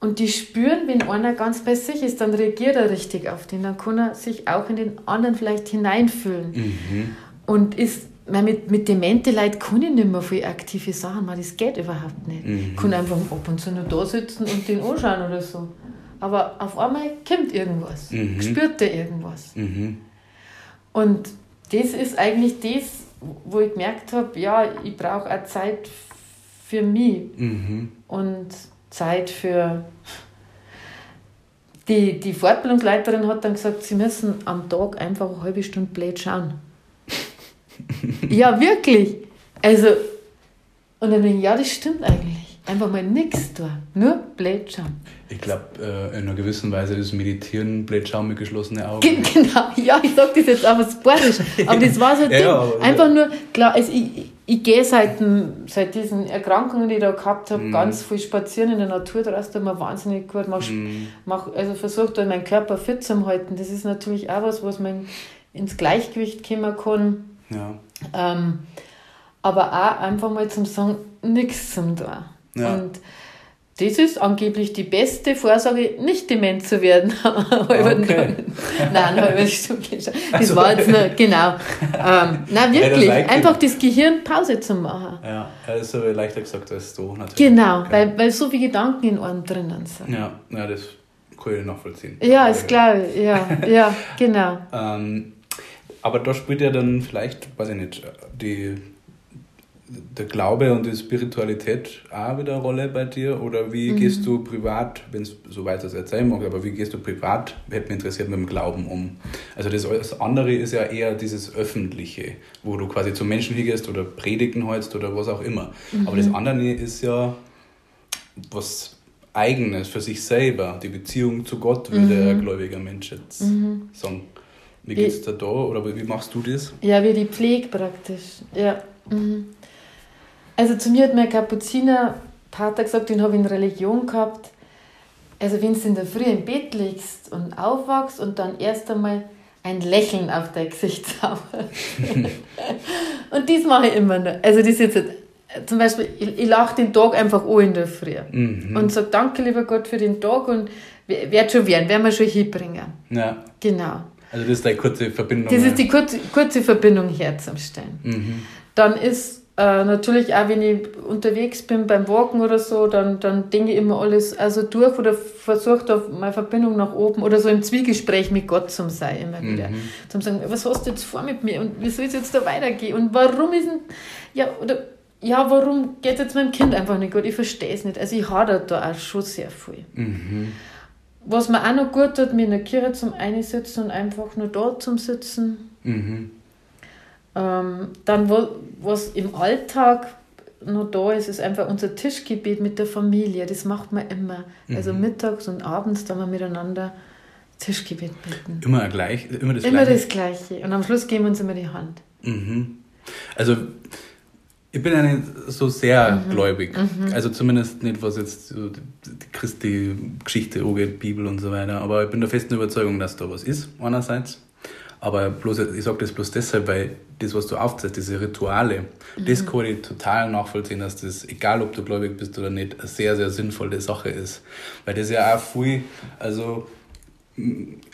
[SPEAKER 3] und die spüren, wenn einer ganz bei sich ist, dann reagiert er richtig auf den. Dann kann er sich auch in den anderen vielleicht hineinfühlen. Mhm. Und ist, man mit, mit demente Leuten kann ich nicht mehr viel aktive Sachen machen. Das geht überhaupt nicht. Mhm. Ich kann einfach ab und zu nur da sitzen und den anschauen oder so. Aber auf einmal kommt irgendwas. Mhm. Spürt der irgendwas. Mhm. Und das ist eigentlich das, wo ich gemerkt habe, ja, ich brauche auch Zeit für mich. Mhm. Und Zeit für. Die, die Fortbildungsleiterin hat dann gesagt, sie müssen am Tag einfach eine halbe Stunde blöd schauen. ja, wirklich. Also, und dann denke ich, ja, das stimmt eigentlich. Einfach mal nichts tun, nur blöd schauen.
[SPEAKER 2] Ich glaube, äh, in einer gewissen Weise ist Meditieren blöd schauen mit geschlossenen Augen.
[SPEAKER 3] Genau, ja, ich sage das jetzt aber sportlich. Aber das war so ein ja, Ding. Einfach nur, klar, also ich, ich gehe seit, seit diesen Erkrankungen, die ich da gehabt habe, mm. ganz viel spazieren in der Natur. Da tut mir wahnsinnig gut. Mach, mm. mach, also versuche da meinen Körper fit zu halten. Das ist natürlich auch was, was man ins Gleichgewicht kommen kann. Ja. Ähm, aber auch einfach mal zum Sagen, nichts zum tun. Ja. Und das ist angeblich die beste Vorsorge, nicht dement zu werden. okay. nein, halbe Stunde Das also, war jetzt nur, genau. Ähm, nein, wirklich. Ja, einfach das Gehirn Pause zu machen.
[SPEAKER 2] Ja, das ist aber leichter gesagt als du
[SPEAKER 3] natürlich. Genau, okay. weil, weil so viele Gedanken in einem drinnen sind.
[SPEAKER 2] Ja, ja das kann ich nachvollziehen.
[SPEAKER 3] Ja, ist klar. Ja, ja, genau.
[SPEAKER 2] ähm, aber da spielt ja dann vielleicht, weiß ich nicht, die der Glaube und die Spiritualität auch wieder eine Rolle bei dir? Oder wie mhm. gehst du privat, wenn es so weit das erzählen mag, aber wie gehst du privat, hätte mich interessiert, mit dem Glauben um? Also das, das andere ist ja eher dieses Öffentliche, wo du quasi zu Menschen hingehst oder Predigen hältst oder was auch immer. Mhm. Aber das andere ist ja was Eigenes für sich selber, die Beziehung zu Gott, wie mhm. der gläubiger Mensch jetzt mhm. sagen. Wie geht es dir da oder wie machst du das?
[SPEAKER 3] Ja, wie die Pflege praktisch. Ja. Mhm. Also zu mir hat mein Kapuzinerpater gesagt, den habe ich in Religion gehabt. Also wenn du in der Früh im Bett liegst und aufwachst und dann erst einmal ein Lächeln auf dein Gesicht zaubert. und dies mache ich immer noch. Also das jetzt zum Beispiel, ich, ich lache den Tag einfach an in der Früh mhm. und sage Danke, lieber Gott, für den Tag und wird schon werden, werden wir schon hinbringen. Ja. Genau.
[SPEAKER 2] Also das ist eine kurze Verbindung.
[SPEAKER 3] Das ist die kurze, kurze Verbindung herzustellen. Mhm. Dann ist äh, natürlich auch, wenn ich unterwegs bin beim Walken oder so, dann, dann denke ich immer alles also durch oder versuche da meine Verbindung nach oben oder so im Zwiegespräch mit Gott zum sein immer wieder. Mhm. Zum sagen, was hast du jetzt vor mit mir und wie soll es jetzt da weitergehen und warum ist denn, ja, oder, ja, warum geht es jetzt meinem Kind einfach nicht gut? Ich verstehe es nicht. Also ich hadere da auch schon sehr viel. Mhm. Was mir auch noch gut tut, mir in der Kirche zum Einsitzen und einfach nur da zum Sitzen. Mhm ähm, dann, wo, was im Alltag noch da ist, ist einfach unser Tischgebet mit der Familie. Das macht man immer. Also mhm. Also mittags und abends, da wir miteinander Tischgebet beten.
[SPEAKER 2] Immer gleich, immer
[SPEAKER 3] das immer Gleiche? Immer das Gleiche. Und am Schluss geben wir uns immer die Hand.
[SPEAKER 2] Mhm. Also ich bin ja nicht so sehr mhm. gläubig. Mhm. Also zumindest nicht, was jetzt so die Christi-Geschichte angeht, Bibel und so weiter. Aber ich bin der festen Überzeugung, dass da was ist, einerseits. Aber bloß, ich sage das bloß deshalb, weil das, was du aufzeigst, diese Rituale, mhm. das kann ich total nachvollziehen, dass das, egal ob du gläubig bist oder nicht, eine sehr, sehr sinnvolle Sache ist. Weil das ja auch viel, also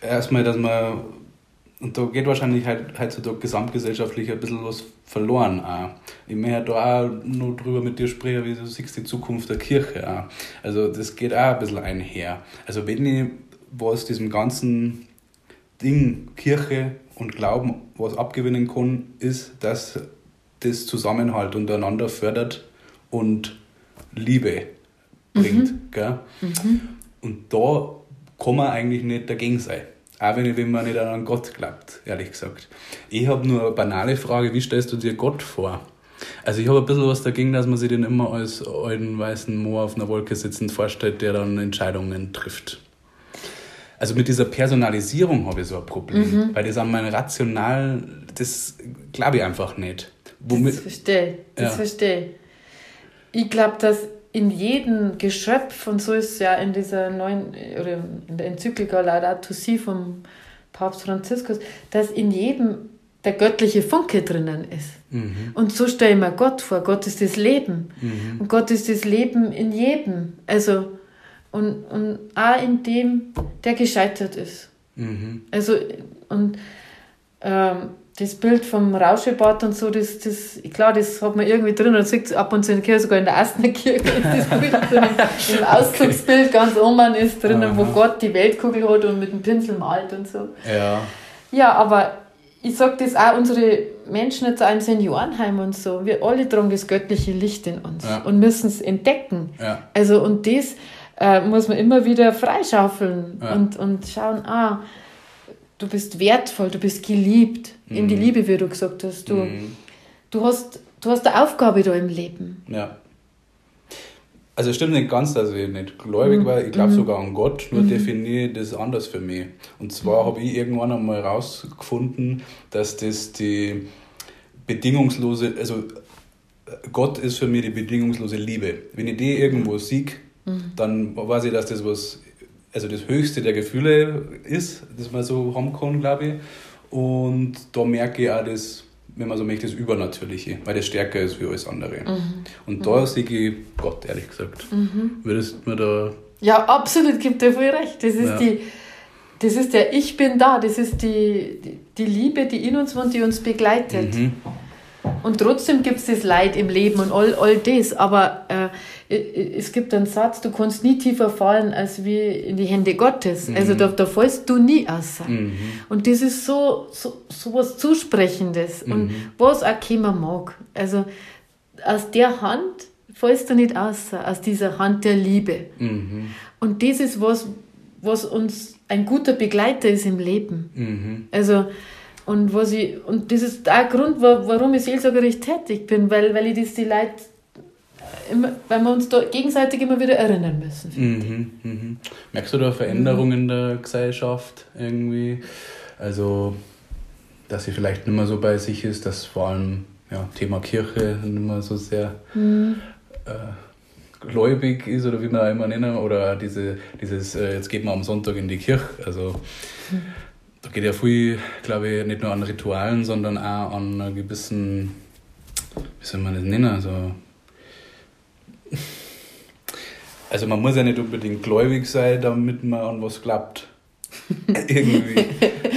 [SPEAKER 2] erstmal, dass man, und da geht wahrscheinlich heutzutage gesamtgesellschaftlich ein bisschen was verloren auch. Ich möchte da auch noch drüber mit dir sprechen, wie du siehst die Zukunft der Kirche auch. Also das geht auch ein bisschen einher. Also wenn ich was diesem ganzen Ding Kirche und Glauben was abgewinnen kann, ist, dass das Zusammenhalt untereinander fördert und Liebe bringt. Mhm. Gell? Mhm. Und da kann man eigentlich nicht dagegen sein. Auch wenn, wenn man nicht an einen Gott glaubt, ehrlich gesagt. Ich habe nur eine banale Frage, wie stellst du dir Gott vor? Also ich habe ein bisschen was dagegen, dass man sich den immer als alten weißen Moor auf einer Wolke sitzend vorstellt, der dann Entscheidungen trifft also mit dieser Personalisierung habe ich so ein Problem, mhm. weil das an meinem Rational, das glaube ich einfach nicht.
[SPEAKER 3] Womit, das verstehe, das ja. verstehe. Ich glaube, dass in jedem Geschöpf, und so ist es ja in dieser neuen, oder in der Enzyklika Laudato Si vom Papst Franziskus, dass in jedem der göttliche Funke drinnen ist. Mhm. Und so stelle ich mir Gott vor. Gott ist das Leben. Mhm. Und Gott ist das Leben in jedem. Also, und, und auch in dem, der gescheitert ist. Mhm. Also, und ähm, das Bild vom Rauschebad und so, das, das, klar, das hat man irgendwie drin, und sieht ab und zu in der Kirche, sogar in der ersten Kirche ist das Bild drin, im Auszugsbild ganz oben ist drinnen, Aha. wo Gott die Weltkugel hat und mit dem Pinsel malt und so.
[SPEAKER 2] Ja.
[SPEAKER 3] Ja, aber ich sage das auch, unsere Menschen jetzt auch im Seniorenheim und so, wir alle tragen das göttliche Licht in uns ja. und müssen es entdecken. Ja. Also, und das, äh, muss man immer wieder freischaufeln ja. und, und schauen, ah, du bist wertvoll, du bist geliebt, mhm. in die Liebe, wie du gesagt hast. Du, mhm. du, hast, du hast eine Aufgabe da im Leben.
[SPEAKER 2] Ja. Also stimmt nicht ganz, dass ich nicht gläubig mhm. war. Ich glaube mhm. sogar an Gott, nur mhm. definiere ich das anders für mich. Und zwar mhm. habe ich irgendwann einmal herausgefunden, dass das die bedingungslose, also Gott ist für mich die bedingungslose Liebe. Wenn ich die irgendwo sehe, Mhm. Dann weiß ich, dass das was, also das höchste der Gefühle ist, das man so haben kann, glaube ich. Und da merke ich auch das wenn man so möchte, das Übernatürliche, weil das stärker ist wie alles andere. Mhm. Und da mhm. sehe ich Gott, ehrlich gesagt. Mhm. Würdest du mir da.
[SPEAKER 3] Ja, absolut, gibt dir voll recht. Das ist ja. die. Das ist der Ich bin da, das ist die, die, die Liebe, die in uns wohnt, die uns begleitet. Mhm. Und trotzdem gibt es das Leid im Leben und all, all das. Aber äh, es gibt einen Satz, du kannst nie tiefer fallen als wie in die Hände Gottes. Mhm. Also da, da fallst du nie aus. Mhm. Und das ist so, so, so was Zusprechendes. Mhm. Und was auch keiner mag. Also aus der Hand fallst du nicht aus, aus dieser Hand der Liebe. Mhm. Und das ist was, was uns ein guter Begleiter ist im Leben. Mhm. Also und, was ich, und das ist der Grund, warum ich seelsorgerisch tätig bin, weil, weil ich das die Leute immer, weil wir uns da gegenseitig immer wieder erinnern müssen.
[SPEAKER 2] Mhm, mhm. Merkst du da Veränderungen in der Gesellschaft irgendwie? Also, dass sie vielleicht nicht mehr so bei sich ist, dass vor allem ja, Thema Kirche nicht mehr so sehr mhm. äh, gläubig ist oder wie man immer nennen, oder diese, dieses, äh, jetzt geht man am Sonntag in die Kirche. Also, mhm da geht ja viel, glaube ich, nicht nur an Ritualen, sondern auch an gewissen, wie soll man das nennen, also, also man muss ja nicht unbedingt gläubig sein, damit man an was glaubt. Irgendwie.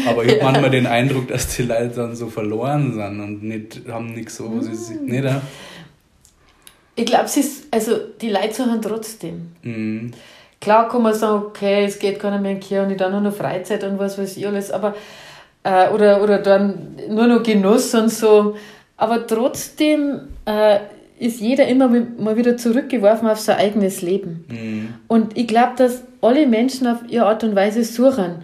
[SPEAKER 2] Aber ich habe manchmal den Eindruck, dass die Leute dann so verloren sind und nicht, haben nichts so, was sie nicht. Äh?
[SPEAKER 3] Ich glaube, also die Leute suchen trotzdem. Mhm. Klar kann man sagen, okay, es geht keiner mehr in die Kirche und ich dann nur noch Freizeit und was weiß ich alles, aber äh, oder, oder dann nur noch Genuss und so. Aber trotzdem äh, ist jeder immer mal wieder zurückgeworfen auf sein eigenes Leben. Mhm. Und ich glaube, dass alle Menschen auf ihre Art und Weise suchen.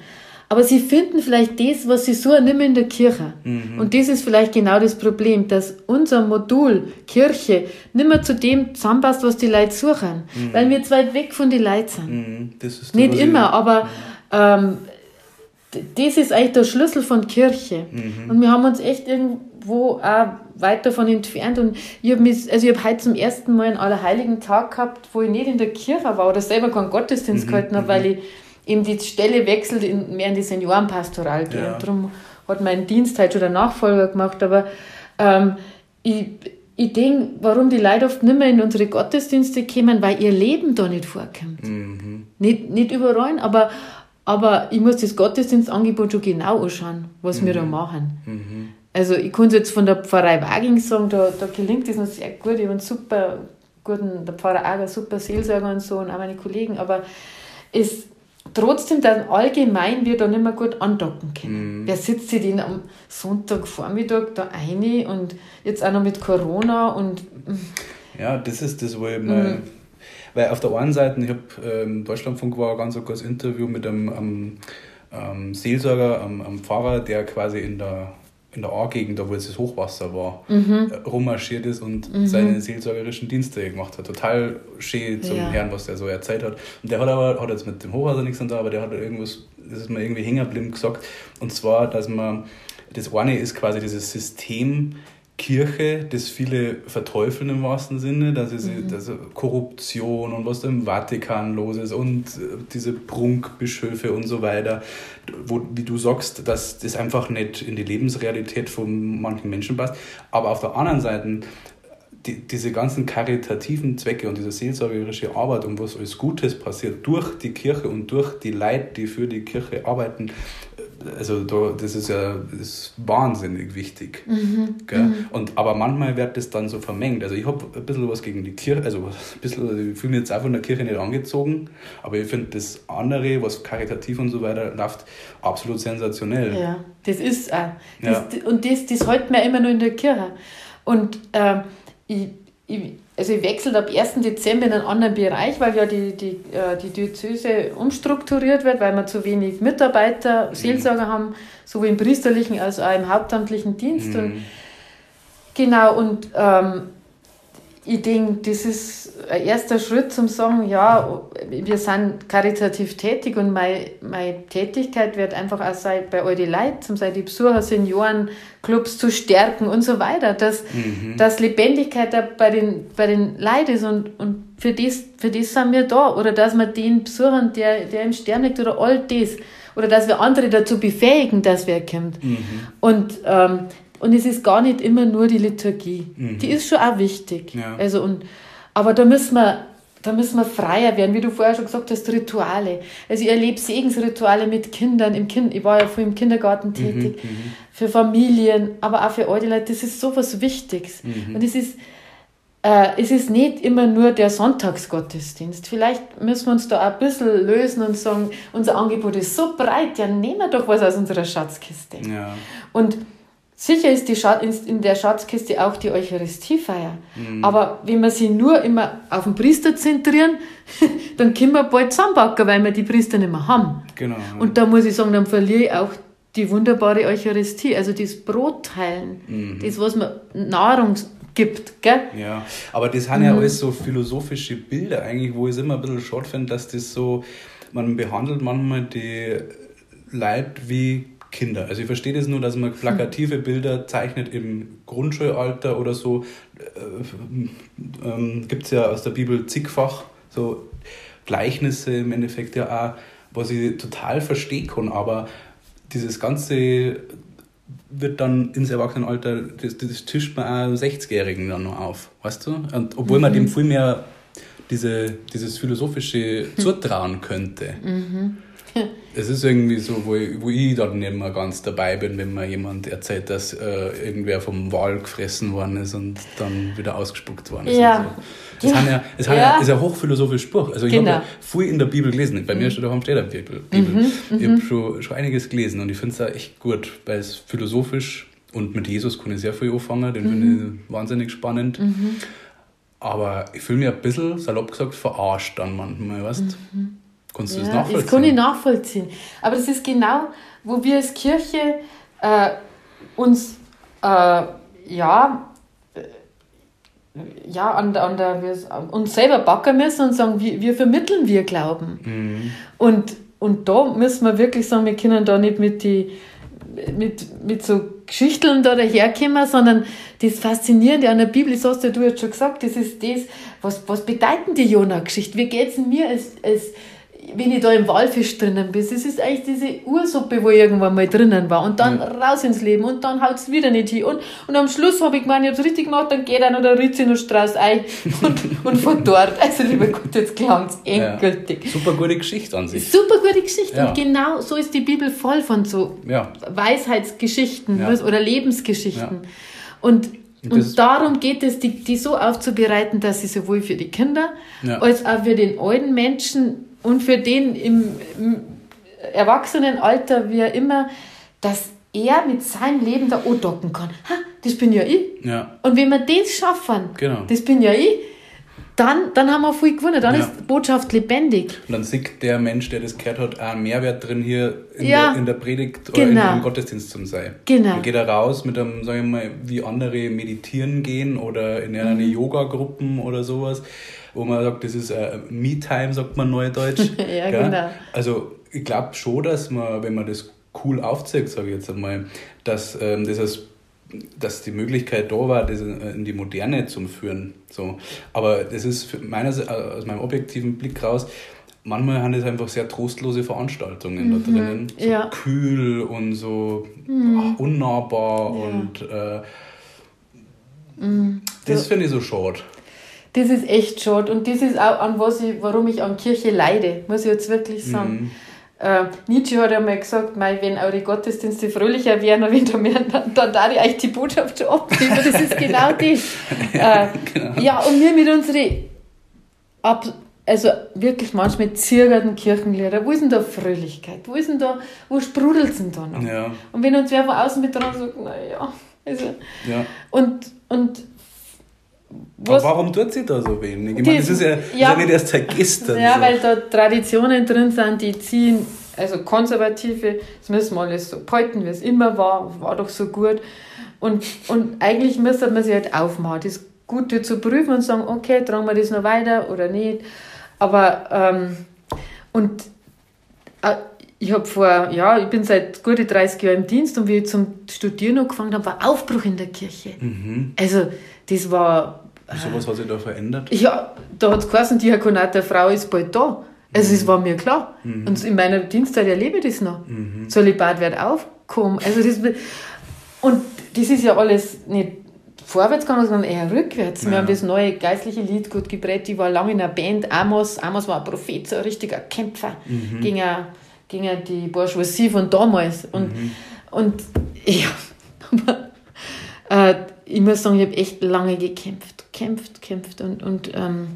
[SPEAKER 3] Aber sie finden vielleicht das, was sie suchen, nicht mehr in der Kirche. Mhm. Und das ist vielleicht genau das Problem, dass unser Modul Kirche nicht mehr zu dem zusammenpasst, was die Leute suchen. Mhm. Weil wir zu weit weg von den Leuten sind. Mhm. nicht immer, aber ähm, das ist eigentlich der Schlüssel von Kirche. Mhm. Und wir haben uns echt irgendwo auch weit davon entfernt. Und ich habe also hab heute zum ersten Mal einen Allerheiligen Tag gehabt, wo ich nicht in der Kirche war oder selber keinen Gottesdienst mhm. gehalten habe, weil mhm. ich eben die Stelle wechselt in, mehr in die Seniorenpastoral geht. Ja. Darum hat mein Dienst halt schon der Nachfolger gemacht. Aber ähm, ich, ich denke, warum die Leute oft nicht mehr in unsere Gottesdienste kommen, weil ihr Leben da nicht vorkommt. Mhm. Nicht, nicht überall, aber, aber ich muss das Gottesdienstangebot schon genau anschauen, was mhm. wir da mhm. machen. Mhm. Also ich kann es jetzt von der Pfarrei Waging sagen, da, da gelingt es noch sehr gut. Ich habe einen super guten, der Pfarrer Ager, super Seelsorger und so und auch meine Kollegen, aber es, trotzdem dann allgemein wir da nicht mehr gut andocken können. Mhm. Wer sitzt sich denn am Sonntagvormittag da ein und jetzt auch noch mit Corona und.
[SPEAKER 2] Mm. Ja, das ist das, wo ich mal. Mhm. Weil auf der einen Seite, ich habe ähm, Deutschlandfunk war ein ganz gutes Interview mit einem, einem, einem Seelsorger, einem, einem Pfarrer, der quasi in der in der A-Gegend, da wo jetzt das Hochwasser war, mhm. Äh, rummarschiert ist und mhm. seine seelsorgerischen Dienste gemacht hat. Total schön zum ja. Herrn, was der so erzählt hat. Und der hat aber, hat jetzt mit dem Hochwasser nichts an da, aber der hat irgendwas, das ist mir irgendwie hängen geblieben gesagt. Und zwar, dass man, das eine ist quasi dieses System, Kirche, das viele verteufeln im wahrsten Sinne, dass es mhm. dass Korruption und was da im Vatikan los ist und äh, diese Prunkbischöfe und so weiter, wo, wie du sagst, dass das einfach nicht in die Lebensrealität von manchen Menschen passt. Aber auf der anderen Seite, die, diese ganzen karitativen Zwecke und diese seelsorgerische Arbeit und was alles Gutes passiert durch die Kirche und durch die Leute, die für die Kirche arbeiten, also da, das ist ja das ist wahnsinnig wichtig. Mhm. Mhm. Und, aber manchmal wird das dann so vermengt. Also ich habe ein bisschen was gegen die Kirche, also ein bisschen, also ich fühle mich jetzt auch von der Kirche nicht angezogen, aber ich finde das andere, was karitativ und so weiter läuft, absolut sensationell.
[SPEAKER 3] Ja, das ist auch. Das, ja. Und das, das hält man immer nur in der Kirche. Und äh, ich, ich also ich wechsle ab 1. Dezember in einen anderen Bereich, weil ja die, die, äh, die Diözese umstrukturiert wird, weil wir zu wenig Mitarbeiter, mhm. Seelsorger haben, sowohl im priesterlichen als auch im hauptamtlichen Dienst. Mhm. Und, genau, und ähm, ich denke, das ist ein erster Schritt zum sagen, ja, wir sind karitativ tätig und meine, meine Tätigkeit wird einfach auch sein, bei all die Leuten, zum Beispiel die Besucher, Senioren, Clubs zu stärken und so weiter, dass, mhm. dass Lebendigkeit da bei den, bei den Leuten ist und, und für, das, für das sind wir da. Oder dass wir den Besuchern, der, der im Stern liegt oder all das, oder dass wir andere dazu befähigen, dass wer kommt. Mhm. Und ähm, Und es ist gar nicht immer nur die Liturgie. Mhm. Die ist schon auch wichtig. Ja. Also und, aber da müssen wir da müssen wir freier werden, wie du vorher schon gesagt hast, Rituale. Also ich erlebe Segensrituale mit Kindern. Im kind, ich war ja vorhin im Kindergarten mhm, tätig, mhm, für Familien, aber auch für alte Leute. Das ist so was Wichtiges. Mhm. Und es ist, äh, es ist nicht immer nur der Sonntagsgottesdienst. Vielleicht müssen wir uns da ein bisschen lösen und sagen, unser Angebot ist so breit, ja nehmen wir doch was aus unserer Schatzkiste. Ja. Und Sicher ist die Schatz, in der Schatzkiste auch die Eucharistiefeier. Mhm. Aber wenn wir sie nur immer auf den Priester zentrieren, dann können wir bald zusammenbacken, weil wir die Priester nicht mehr haben. Genau. Und da muss ich sagen, dann verliere ich auch die wunderbare Eucharistie, also das Brotteilen, mhm. das, was man Nahrung gibt. Gell?
[SPEAKER 2] Ja, aber das sind mhm. ja alles so philosophische Bilder eigentlich, wo ich es immer ein bisschen schade finde, dass das so, man behandelt manchmal die Leute wie Kinder. Also ich verstehe das nur, dass man plakative Bilder zeichnet im Grundschulalter oder so. Äh, ähm, Gibt es ja aus der Bibel zigfach so Gleichnisse im Endeffekt ja auch, was ich total verstehen kann, aber dieses ganze wird dann ins Erwachsenenalter, das, das tischt man auch 60-Jährigen dann noch auf, weißt du? Und obwohl mhm. man dem viel mehr diese, dieses Philosophische zutrauen könnte. Mhm. Es ist irgendwie so, wo ich, wo ich dann nicht mehr ganz dabei bin, wenn mir jemand erzählt, dass äh, irgendwer vom Wal gefressen worden ist und dann wieder ausgespuckt worden ist. Ja. So. Das, ja. ja, das ja. ja. ist ein hochphilosophisches Buch. Also ich genau. habe ja viel in der Bibel gelesen. Bei mhm. mir steht auch am steht der Bibel. Mhm. Ich habe mhm. schon, schon einiges gelesen und ich finde es echt gut, weil es philosophisch und mit Jesus kann ich sehr viel anfangen. Den mhm. finde ich wahnsinnig spannend. Mhm. Aber ich fühle mich ein bisschen, salopp gesagt, verarscht dann manchmal, weißt du? Mhm.
[SPEAKER 3] Kannst du ja, das nachvollziehen? Das kann ich nachvollziehen. Aber das ist genau, wo wir als Kirche äh, uns äh, ja, äh, ja, an, an der, wir, uns selber backen müssen und sagen, wie, wir vermitteln wir Glauben. Mhm. Und, und da müssen wir wirklich sagen, wir können da nicht mit, die, mit, mit so Geschichten da daherkommen, sondern das Faszinierende an der Bibel, das hast du jetzt schon gesagt, das ist das, was, was bedeuten die Jonah-Geschichte? Wie geht es mir als, als wenn ich da im Walfisch drinnen bin, es ist eigentlich diese Ursuppe, wo ich irgendwann mal drinnen war und dann ja. raus ins Leben und dann haut es wieder nicht hin. Und, und am Schluss habe ich gemeint, ich habe es richtig gemacht, dann geht einer der Ritzi noch Strauß ein und, und von dort. Also lieber Gott, jetzt klang es endgültig.
[SPEAKER 2] Ja. Super gute Geschichte an sich.
[SPEAKER 3] Super gute Geschichte. Ja. Und genau so ist die Bibel voll von so Weisheitsgeschichten oder Lebensgeschichten. Und und darum geht es, die, die so aufzubereiten, dass sie sowohl für die Kinder als auch für den alten Menschen und für den im, im Erwachsenenalter, wie er immer, dass er mit seinem Leben da andocken kann. Ha, das bin ja ich. Ja. Und wenn wir das schaffen, genau. das bin ja ich, dann, dann haben wir viel gewonnen. Dann ja. ist die Botschaft lebendig.
[SPEAKER 2] Und dann sieht der Mensch, der das gehört hat, auch einen Mehrwert drin hier in, ja. der, in der Predigt oder genau. im Gottesdienst zum sein. Genau. Dann geht er raus mit einem, sagen wir mal, wie andere meditieren gehen oder in einer mhm. Yoga-Gruppen oder sowas wo man sagt, das ist äh, Me-Time, sagt man neudeutsch. ja, gell? genau. Also ich glaube schon, dass man, wenn man das cool aufzeigt, sage ich jetzt einmal, dass ähm, das als dass die Möglichkeit da war, das in die Moderne zu führen. So. Aber das ist meines, äh, aus meinem objektiven Blick raus, manchmal haben das einfach sehr trostlose Veranstaltungen mhm, da drinnen. So ja. kühl und so mhm. unnahbar ja. und äh, mhm. das finde ich so schade.
[SPEAKER 3] Das ist echt schade. Und das ist auch, an was ich, warum ich an Kirche leide, muss ich jetzt wirklich sagen. Mhm. Äh, Nietzsche hat einmal gesagt, mei, wenn eure Gottesdienste fröhlicher wären, wenn da mehr, dann, dann darf ich euch die Botschaft schon abnehmen. Das ist genau das. ja, äh, genau. ja, und wir mit unseren, ab, also wirklich manchmal zirgerten Kirchenlieder, wo ist denn da Fröhlichkeit? Wo ist denn da, wo sprudelt es denn da noch? Ja. Und wenn uns wer von außen mit dran sagt, naja, also, ja. und, und
[SPEAKER 2] was, warum tut sie da so wenig? Ich meine, das ist ja, ja, ist ja nicht erst seit gestern.
[SPEAKER 3] Ja, so. weil da Traditionen drin sind, die ziehen, also konservative, das müssen wir alles so behalten, wie es immer war, war doch so gut. Und, und eigentlich müsste man sich halt aufmachen, das Gute zu prüfen und sagen, okay, tragen wir das noch weiter oder nicht. Aber, ähm, und äh, ich habe vor, ja, ich bin seit gute 30 Jahren im Dienst und wie ich zum Studieren angefangen habe, war Aufbruch in der Kirche. Mhm. Also, das war
[SPEAKER 2] Wieso, was hat sich da verändert?
[SPEAKER 3] Ja, da hat es geheißen, die Diakonat der Frau ist bald da. Also mhm. es war mir klar. Mhm. Und in meiner Dienstzeit erlebe ich das noch. Mhm. Zölibat wird aufkommen. Also das, und das ist ja alles nicht vorwärts gegangen, sondern eher rückwärts. Ja. Wir haben das neue geistliche Lied gut gebret. Ich war lange in einer Band. Amos, Amos war ein Prophet, so ein richtiger Kämpfer mhm. gegen, gegen die Bourgeoisie von damals. Und, mhm. und ja, äh, ich muss sagen, ich habe echt lange gekämpft, kämpft, kämpft und, und ähm,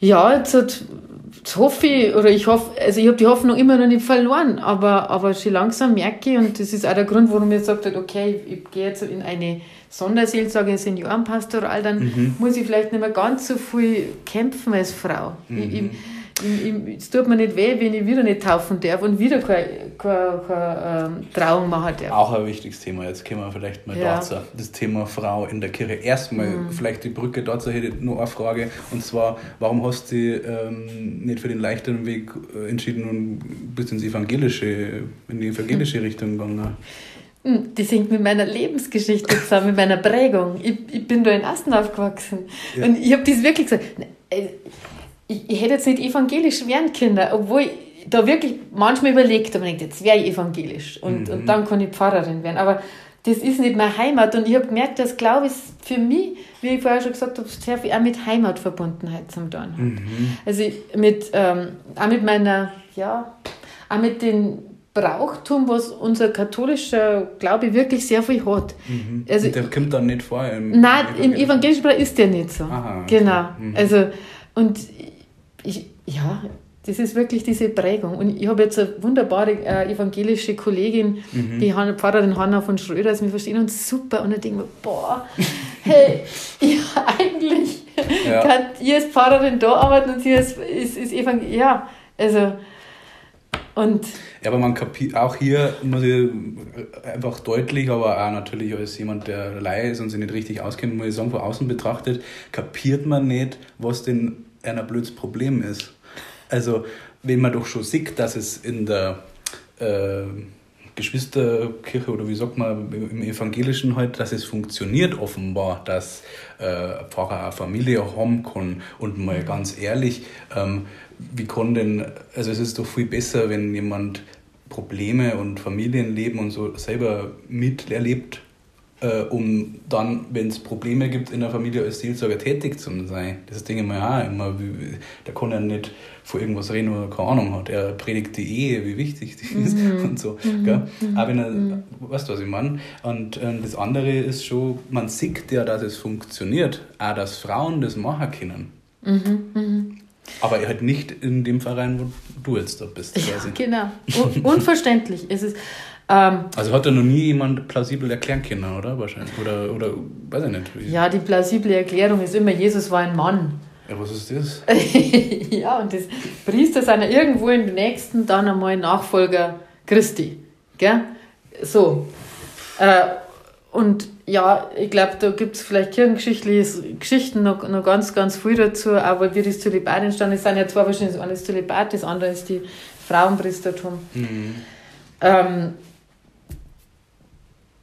[SPEAKER 3] ja, jetzt, jetzt hoffe ich, oder ich hoffe, also ich habe die Hoffnung immer noch nicht verloren, aber, aber schon langsam merke ich, und das ist auch der Grund, warum ich gesagt habe, okay, ich, ich gehe jetzt in eine Sonderseelsorge, Seniorenpastoral, dann mhm. muss ich vielleicht nicht mehr ganz so viel kämpfen als Frau. Mhm. Ich, ich, es tut mir nicht weh, wenn ich wieder nicht taufen darf und wieder keine, keine, keine ähm, Trauung machen darf.
[SPEAKER 2] Auch ein wichtiges Thema. Jetzt kommen wir vielleicht mal ja. dazu. Das Thema Frau in der Kirche. Erstmal mhm. vielleicht die Brücke dazu hätte ich nur eine Frage. Und zwar, warum hast du ähm, nicht für den leichteren Weg äh, entschieden und bist ins evangelische, in die evangelische mhm. Richtung gegangen?
[SPEAKER 3] Hm, das hängt mit meiner Lebensgeschichte zusammen, mit meiner Prägung. Ich, ich bin da in Asten aufgewachsen. Ja. Und ich habe das wirklich gesagt. Ich, ich hätte jetzt nicht evangelisch werden können, obwohl ich da wirklich manchmal überlegt habe, jetzt wäre ich evangelisch und, mhm. und dann kann ich Pfarrerin werden. Aber das ist nicht meine Heimat und ich habe gemerkt, dass Glaube ist für mich, wie ich vorher schon gesagt habe, sehr viel auch mit Heimatverbundenheit zum tun hat. Mhm. Also mit, ähm, auch mit meiner, ja, auch mit dem Brauchtum, was unser katholischer Glaube wirklich sehr viel hat.
[SPEAKER 2] Mhm. Also, der kommt dann nicht vor
[SPEAKER 3] im Nein, im evangelischen Bereich ist der nicht so. Aha, okay. Genau. Mhm. Also, und ich, ja, das ist wirklich diese Prägung. Und ich habe jetzt eine wunderbare äh, evangelische Kollegin, mhm. die Han Pfarrerin Hanna von Schröder, also wir verstehen uns super. Und dann denke ich mir, boah, hey, ja, eigentlich ja. kann ihr als Pfarrerin da arbeiten und sie ist, ist, ist Evangel ja, also und
[SPEAKER 2] ja, aber man kapiert, auch hier muss ich einfach deutlich, aber auch natürlich als jemand, der Laie ist und sich nicht richtig auskennt, muss ich sagen, von außen betrachtet, kapiert man nicht, was denn ein blödes Problem ist. Also, wenn man doch schon sieht, dass es in der äh, Geschwisterkirche oder wie sagt man im Evangelischen halt, dass es funktioniert offenbar, dass äh, Pfarrer eine Familie haben kann. Und mal mhm. ganz ehrlich, ähm, wie kann denn, also es ist doch viel besser, wenn jemand Probleme und Familienleben und so selber miterlebt äh, um dann, wenn es Probleme gibt in der Familie als Seelsorger tätig zu sein. Das ich mir auch immer, wie, der kann ja nicht vor irgendwas reden, wo er keine Ahnung hat. Er predigt die Ehe, wie wichtig die ist mhm. und so. Mhm. Gell? Mhm. Aber wenn er, mhm. weißt du, was ich meine? Und ähm, das andere ist schon, man sieht ja, dass es funktioniert, auch dass Frauen das machen können. Mhm. Mhm. Aber halt nicht in dem Verein, wo du jetzt da bist.
[SPEAKER 3] Ja, genau. Un unverständlich. es ist,
[SPEAKER 2] ähm, also hat da noch nie jemand plausibel erklären können, oder? Wahrscheinlich. Oder, oder weiß ich nicht.
[SPEAKER 3] Ja, die plausible Erklärung ist immer, Jesus war ein Mann.
[SPEAKER 2] Ja, was ist das?
[SPEAKER 3] ja, und das Priester sind ja irgendwo im nächsten dann einmal Nachfolger Christi. Gell? So. Äh, und ja, ich glaube, da gibt es vielleicht kirchengeschichtliche Geschichten noch, noch ganz, ganz viel dazu, aber wie das Zölibat entstanden ist, sind ja zwei wahrscheinlich, das eine ist Zölibat, das andere ist die Frauenpriestertum. Mhm. Ähm,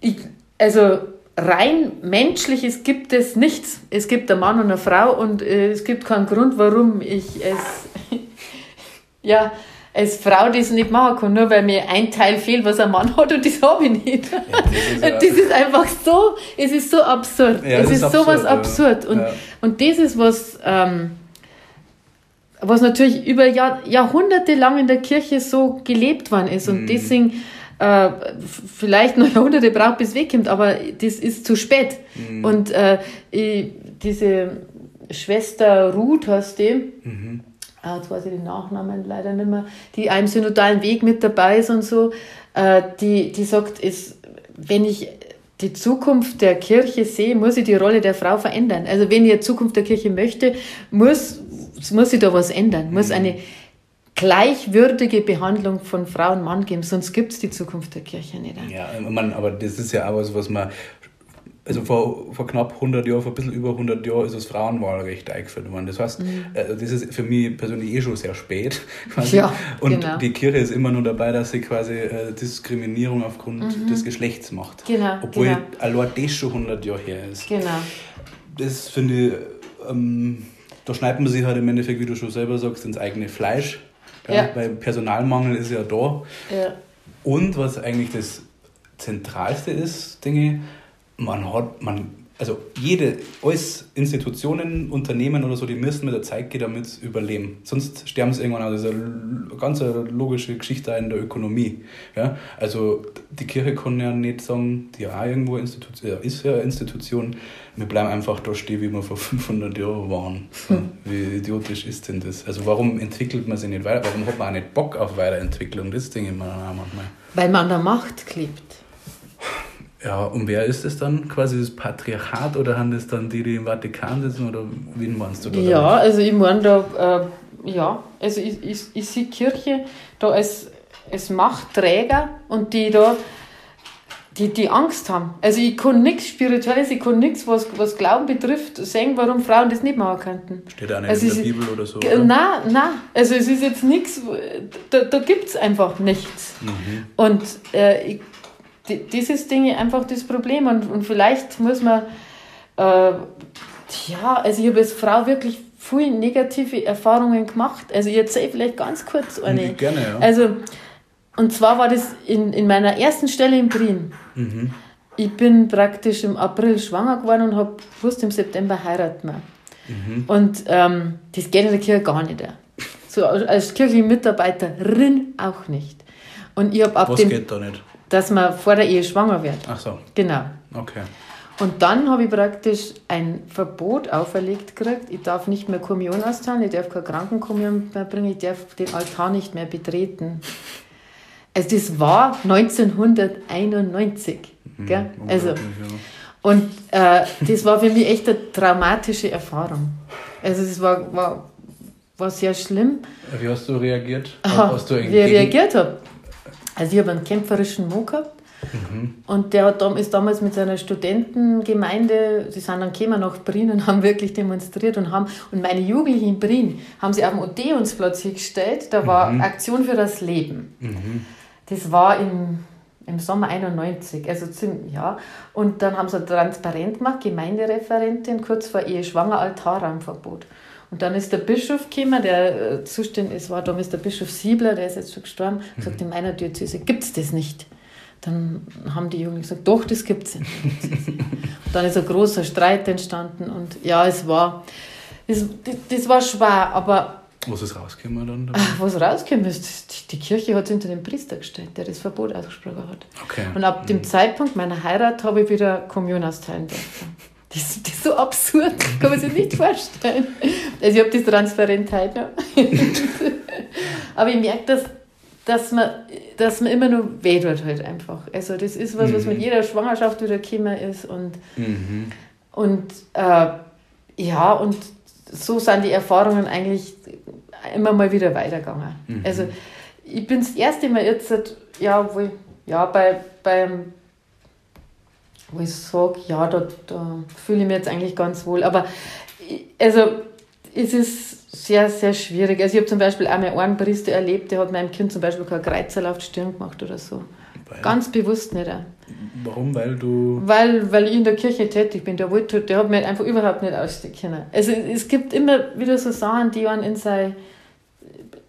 [SPEAKER 3] ich, also rein menschliches gibt es nichts. Es gibt einen Mann und eine Frau und äh, es gibt keinen Grund, warum ich es ja als Frau das nicht machen kann, nur weil mir ein Teil fehlt, was ein Mann hat und das habe ich nicht. Ja, das, ist ja das, ist einfach so, es ist so absurd. Ja, es ist, ist sowas absurd. Und, und das ist was, ähm, was natürlich über Jahr, Jahrhunderte lang in der Kirche so gelebt worden ist. Und mhm. deswegen äh, vielleicht noch Jahrhunderte braucht, bis es wegkommt, aber das ist zu spät. Mhm. Und äh, ich, diese Schwester Ruth hast die, mhm. ah, jetzt weiß ich den Nachnamen leider nicht mehr, die einem synodalen Weg mit dabei ist und so, äh, die, die sagt, ist, wenn ich die Zukunft der Kirche sehe, muss ich die Rolle der Frau verändern. Also wenn ich die Zukunft der Kirche möchte, muss, muss sich da was ändern, muss mhm. eine gleichwürdige Behandlung von Frau und Mann geben, sonst gibt es die Zukunft der Kirche nicht.
[SPEAKER 2] Ja, man, aber das ist ja auch was, was man, also vor, vor knapp 100 Jahren, vor ein bisschen über 100 Jahren ist das Frauenwahlrecht eingeführt worden. Das heißt, mhm. äh, das ist für mich persönlich eh schon sehr spät. Quasi. Ja, und genau. die Kirche ist immer nur dabei, dass sie quasi äh, Diskriminierung aufgrund mhm. des Geschlechts macht. Genau, Obwohl genau. allein das schon 100 Jahre her ist. Genau. Das finde ich, ähm, da schneidet man sich halt im Endeffekt, wie du schon selber sagst, ins eigene Fleisch. Ja. Weil Personalmangel ist ja da. Ja. Und was eigentlich das Zentralste ist, Dinge, man hat, man also jede, alles Institutionen, Unternehmen oder so, die müssen mit der Zeit gehen, damit überleben. Sonst sterben sie irgendwann aus. Das ist eine ganz logische Geschichte in der Ökonomie. Ja? Also die Kirche kann ja nicht sagen, die auch irgendwo Institution, ja, ist ja eine Institution, wir bleiben einfach da stehen, wie wir vor 500 Jahren waren. Hm. Wie idiotisch ist denn das? Also warum entwickelt man sich nicht weiter? Warum hat man auch nicht Bock auf Weiterentwicklung? Das mir auch manchmal.
[SPEAKER 3] Weil man an der Macht klebt.
[SPEAKER 2] Ja, und wer ist es dann? Quasi das Patriarchat oder haben das dann die, die im Vatikan sitzen oder wen meinst du da?
[SPEAKER 3] Ja, damit? also ich meine da, äh, ja, also ich, ich, ich sehe Kirche da als, als Machtträger und die da, die, die Angst haben. Also ich kann nichts Spirituelles, ich kann nichts, was, was Glauben betrifft, sehen, warum Frauen das nicht machen könnten.
[SPEAKER 2] Steht auch nicht also in der Bibel oder so?
[SPEAKER 3] Oder? Nein, nein. Also es ist jetzt nichts, da, da gibt es einfach nichts. Mhm. Und äh, ich dieses Ding einfach das Problem. Und, und vielleicht muss man, äh, ja, also ich habe als Frau wirklich viele negative Erfahrungen gemacht. Also ich erzähle vielleicht ganz kurz eine.
[SPEAKER 2] Gerne, ja.
[SPEAKER 3] Also, und zwar war das in, in meiner ersten Stelle in Prien. Mhm. Ich bin praktisch im April schwanger geworden und habe gewusst, im September heiraten wir. Mhm. Und ähm, das geht in der Kirche gar nicht. So als kirchliche Mitarbeiterin auch nicht. Und ich habe ab
[SPEAKER 2] Was dem, geht da nicht?
[SPEAKER 3] Dass man vor der Ehe schwanger wird.
[SPEAKER 2] Ach so.
[SPEAKER 3] Genau.
[SPEAKER 2] Okay.
[SPEAKER 3] Und dann habe ich praktisch ein Verbot auferlegt gekriegt. Ich darf nicht mehr Kommunion austeilen, ich darf keine Krankenkommunion mehr bringen, ich darf den Altar nicht mehr betreten. Also das war 1991. Mhm, gell? Also, ja. Und äh, das war für mich echt eine traumatische Erfahrung. Also das war, war, war sehr schlimm.
[SPEAKER 2] Wie hast du reagiert?
[SPEAKER 3] Aha, hast du wie ich reagiert habe? Also ich habe einen kämpferischen Mo gehabt. Mhm. Und der hat, ist damals mit seiner Studentengemeinde, sie sind dann gekommen nach Brien und haben wirklich demonstriert und haben, und meine Jugendlichen in Brien haben sie auf dem Odeonsplatz hingestellt, da war mhm. Aktion für das Leben. Mhm. Das war im, im Sommer 91, also ziemlich, ja. Und dann haben sie transparent gemacht, Gemeindereferentin, kurz vor Ehe schwanger, Altarraumverbot. Und dann ist der Bischof gekommen, der äh, zuständig ist, war damals der Bischof Siebler, der ist jetzt schon gestorben, mhm. gesagt, in meiner Diözese gibt es das nicht. Dann haben die Jungen gesagt, doch, das gibt es. dann ist ein großer Streit entstanden und ja, es war, das, das war schwer, aber
[SPEAKER 2] was ist rausgekommen dann?
[SPEAKER 3] Ach, was rausgekommen ist, die Kirche hat es hinter den Priester gestellt, der das Verbot ausgesprochen hat.
[SPEAKER 2] Okay.
[SPEAKER 3] Und ab dem mhm. Zeitpunkt meiner Heirat habe ich wieder Kommunion austeilen dürfen. Das, das ist so absurd, kann man sich nicht vorstellen. Also ich habe das transparent heute noch. Aber ich merke, dass, dass, man, dass man immer nur weh tut halt einfach. Also das ist was, was mit mhm. jeder Schwangerschaft wieder gekommen ist. Und, mhm. und äh, ja, und so sind die Erfahrungen eigentlich immer mal wieder weitergegangen. Mhm. Also ich bin das erste Mal jetzt, ja, wo ich, ja, bei, beim wo ich sage, ja, da, da fühle ich mich jetzt eigentlich ganz wohl. Aber also es ist sehr, sehr schwierig. Also ich habe zum Beispiel auch einen Priester erlebt, der hat meinem Kind zum Beispiel kein Kreuzerl auf die Stirn gemacht oder so. Weil? Ganz bewusst nicht. Auch.
[SPEAKER 2] Warum? Weil du...
[SPEAKER 3] Weil, weil ich in der Kirche tätig bin. Der, wollte, der hat mich einfach überhaupt nicht ausstehen können. Also es gibt immer wieder so Sachen, die einen in sein,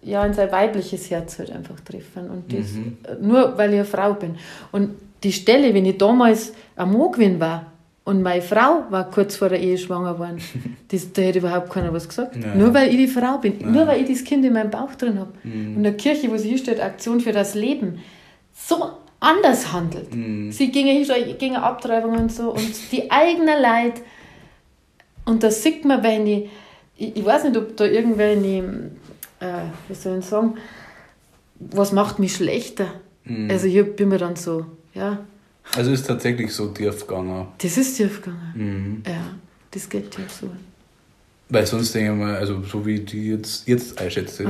[SPEAKER 3] ja, in sein weibliches Herz halt einfach treffen. Und das, mhm. nur weil ich eine Frau bin. Und die Stelle, wenn ich damals am Mogwin war und meine Frau war kurz vor der Ehe schwanger geworden, das, da hätte überhaupt keiner was gesagt. Ja. Nur weil ich die Frau bin, ja. nur weil ich das Kind in meinem Bauch drin habe. Mhm. Und der Kirche, wo sie hier steht, Aktion für das Leben, so anders handelt. Mhm. Sie gingen hier gegen Abtreibungen und so und die eigene Leid. Und das sieht man, wenn ich, ich, ich weiß nicht, ob da irgendwelche, äh, wie soll ich sagen, was macht mich schlechter? Mhm. Also hier bin mir dann so, ja.
[SPEAKER 2] Also ist tatsächlich so tief gegangen.
[SPEAKER 3] Das ist tief gegangen. Mhm. Ja, das geht tief so.
[SPEAKER 2] Weil sonst denke ich mal, also so wie die jetzt, jetzt einschätze,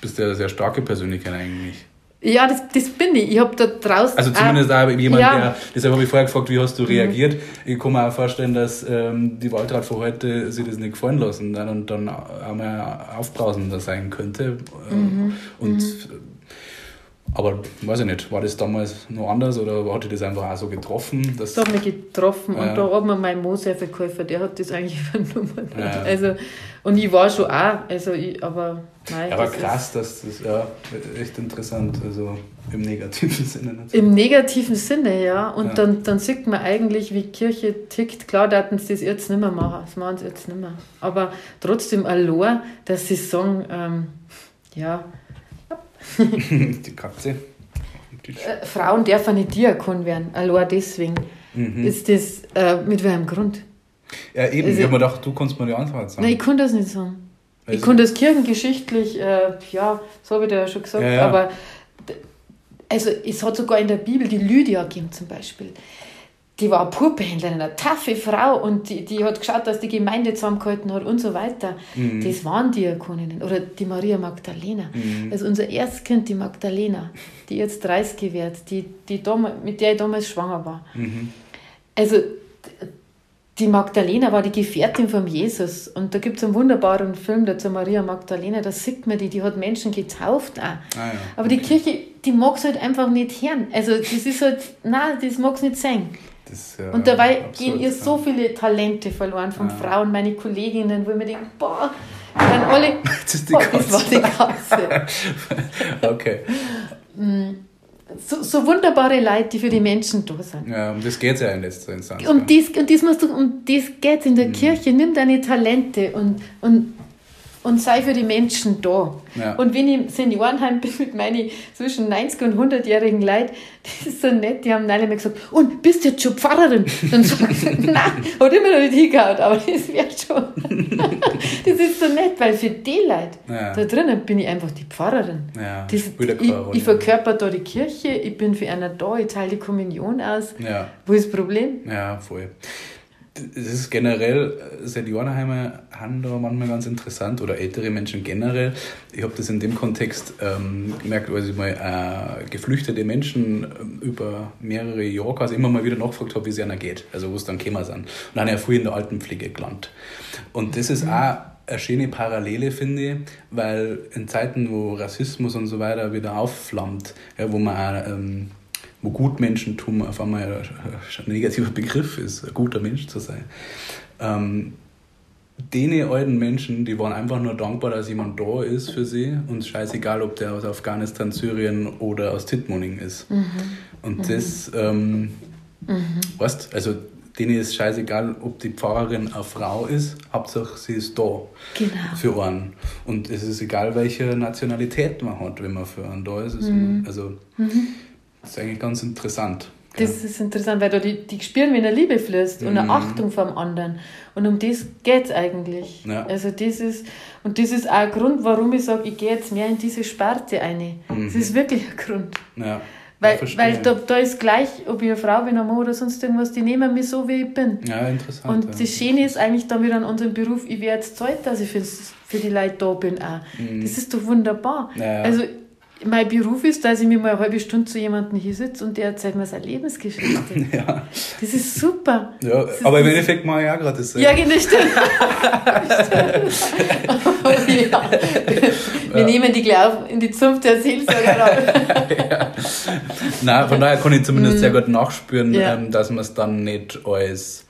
[SPEAKER 2] bist du ja eine sehr starke Persönlichkeit eigentlich.
[SPEAKER 3] Ja, das, das bin ich. Ich habe da draußen.
[SPEAKER 2] Also zumindest auch jemand, ja. der. Deshalb habe ich vorher gefragt, wie hast du mhm. reagiert. Mhm. Ich kann mir auch vorstellen, dass ähm, die Waldrat von heute sich das nicht gefallen lassen und dann auch mal aufbrausender sein könnte. Mhm. Und mhm Aber weiß ich nicht, war das damals noch anders oder hat dich das einfach auch so getroffen?
[SPEAKER 3] Das hat mich getroffen ja. und da hat mir mein Moserverkäufer, der hat das eigentlich übernommen. Ja. Also, und ich war schon auch, also ich, aber
[SPEAKER 2] nein. Ja, aber krass, dass das, ja, echt interessant, also im negativen Sinne.
[SPEAKER 3] Natürlich. Im negativen Sinne, ja. Und. Dann, dann sieht man eigentlich, wie Kirche tickt. Klar, da sie das jetzt nicht mehr machen, das machen sie jetzt nicht mehr. Aber trotzdem allein, dass sie sagen, ähm, ja,
[SPEAKER 2] die Katze.
[SPEAKER 3] Äh, Frauen dürfen nicht Diakon werden, allein deswegen. Mhm. Ist das äh, mit welchem Grund?
[SPEAKER 2] Ja, eben, also, ich habe mir gedacht, du kannst mir die Antwort sagen.
[SPEAKER 3] Nein, ich kann das nicht sagen. Also, ich kann das kirchengeschichtlich, äh, ja, so habe ich dir ja schon gesagt, ja, ja. aber also es hat sogar in der Bibel die Lydia gegeben zum Beispiel die war eine Purpehändlerin, eine taffe Frau und die, die hat geschaut, dass die Gemeinde zusammengehalten hat und so weiter. Mhm. Das waren Diakoninnen. Oder die Maria Magdalena. Mhm. Also unser Erstkind, die Magdalena, die jetzt 30 wird, die, die damals, mit der ich damals schwanger war. Mhm. Also die Magdalena war die Gefährtin von Jesus. Und da gibt es einen wunderbaren Film dazu, Maria Magdalena, da sieht man die, die hat Menschen getauft auch. Ah, ja. Aber die Kirche, die mag es halt einfach nicht hören. Also das ist halt, nein, das mag es nicht sein. Das, ja, und dabei gehen ihr so viele Talente verloren von ja. Frauen, meine Kolleginnen, wo ich mir denke, boah, dann alle. Das, ist die boah, das war die Katze. okay. Mm, so, so, wunderbare Leute, die für die Menschen da sind.
[SPEAKER 2] Ja, um das geht es ja in letzter Instanz.
[SPEAKER 3] Um dies, und dies musst du, um das geht in der mhm. Kirche. Nimm deine Talente und, und und sei für die Menschen da. Ja. Und wenn ich im Seniorenheim bin mit meinen zwischen 90 und 100-jährigen Leuten, das ist so nett, die haben alle mal gesagt, und bist du jetzt schon Pfarrerin? Dann sage ich, nein, hat immer noch nicht hingehauen, aber das wird schon. das ist so nett, weil für die Leute, ja. da drinnen bin ich einfach die Pfarrerin. Ja, das, ich, ich verkörper da die Kirche, ich bin für einer da, ich teile die Kommunion aus. Wo ist das Problem?
[SPEAKER 2] Ja, voll das ist generell, Seniorenheime haben da manchmal ganz interessant oder ältere Menschen generell. Ich habe das in dem Kontext ähm, gemerkt, als ich mal äh, geflüchtete Menschen äh, über mehrere Jahre quasi immer mal wieder nachgefragt habe, wie es ihnen geht, also wo es dann gekommen sind. Und dann ja früh in der Altenpflege gelandet. Und das ist mhm. auch eine schöne Parallele, finde ich, weil in Zeiten, wo Rassismus und so weiter wieder aufflammt, ja, wo man auch, ähm, wo Gutmenschentum auf einmal ein negativer Begriff ist, ein guter Mensch zu sein. Ähm, denen alten Menschen, die waren einfach nur dankbar, dass jemand da ist für sie und scheißegal, ob der aus Afghanistan, Syrien oder aus Tittmoning ist. Mhm. Und mhm. das, ähm, mhm. weißt also denen ist scheißegal, ob die Pfarrerin eine Frau ist, Hauptsache sie ist da genau. für einen. Und es ist egal, welche Nationalität man hat, wenn man für einen da ist. Mhm. Also, mhm. Das ist eigentlich ganz interessant.
[SPEAKER 3] Das ist interessant, weil da die, die spüren, wenn eine Liebe fließt und eine mhm. Achtung vom anderen. Und um das geht es eigentlich. Ja. Also das ist, und das ist auch ein Grund, warum ich sage, ich gehe jetzt mehr in diese Sparte ein. Mhm. Das ist wirklich ein Grund. Ja. Weil, weil da, da ist gleich, ob ich eine Frau bin, ein Mann oder sonst irgendwas, die nehmen mich so, wie ich bin.
[SPEAKER 2] Ja, interessant.
[SPEAKER 3] Und ja. das Schöne ist eigentlich dann wieder an unserem Beruf, ich werde jetzt Zeit, dass ich für, für die Leute da bin auch. Mhm. Das ist doch wunderbar. Ja. Also mein Beruf ist, dass ich mir mal eine halbe Stunde zu jemandem hier sitze und der erzählt mir seine Lebensgeschichte. ja. Das ist super.
[SPEAKER 2] Ja,
[SPEAKER 3] das
[SPEAKER 2] aber im Endeffekt mache ich ja gerade das.
[SPEAKER 3] Ja, genau. Stimmt. ja. Wir ja. nehmen die gleich in die Zunft der Seelsorger
[SPEAKER 2] ja. Nein, von daher kann ich zumindest sehr mhm. gut nachspüren, ja. Ähm, dass man es dann nicht als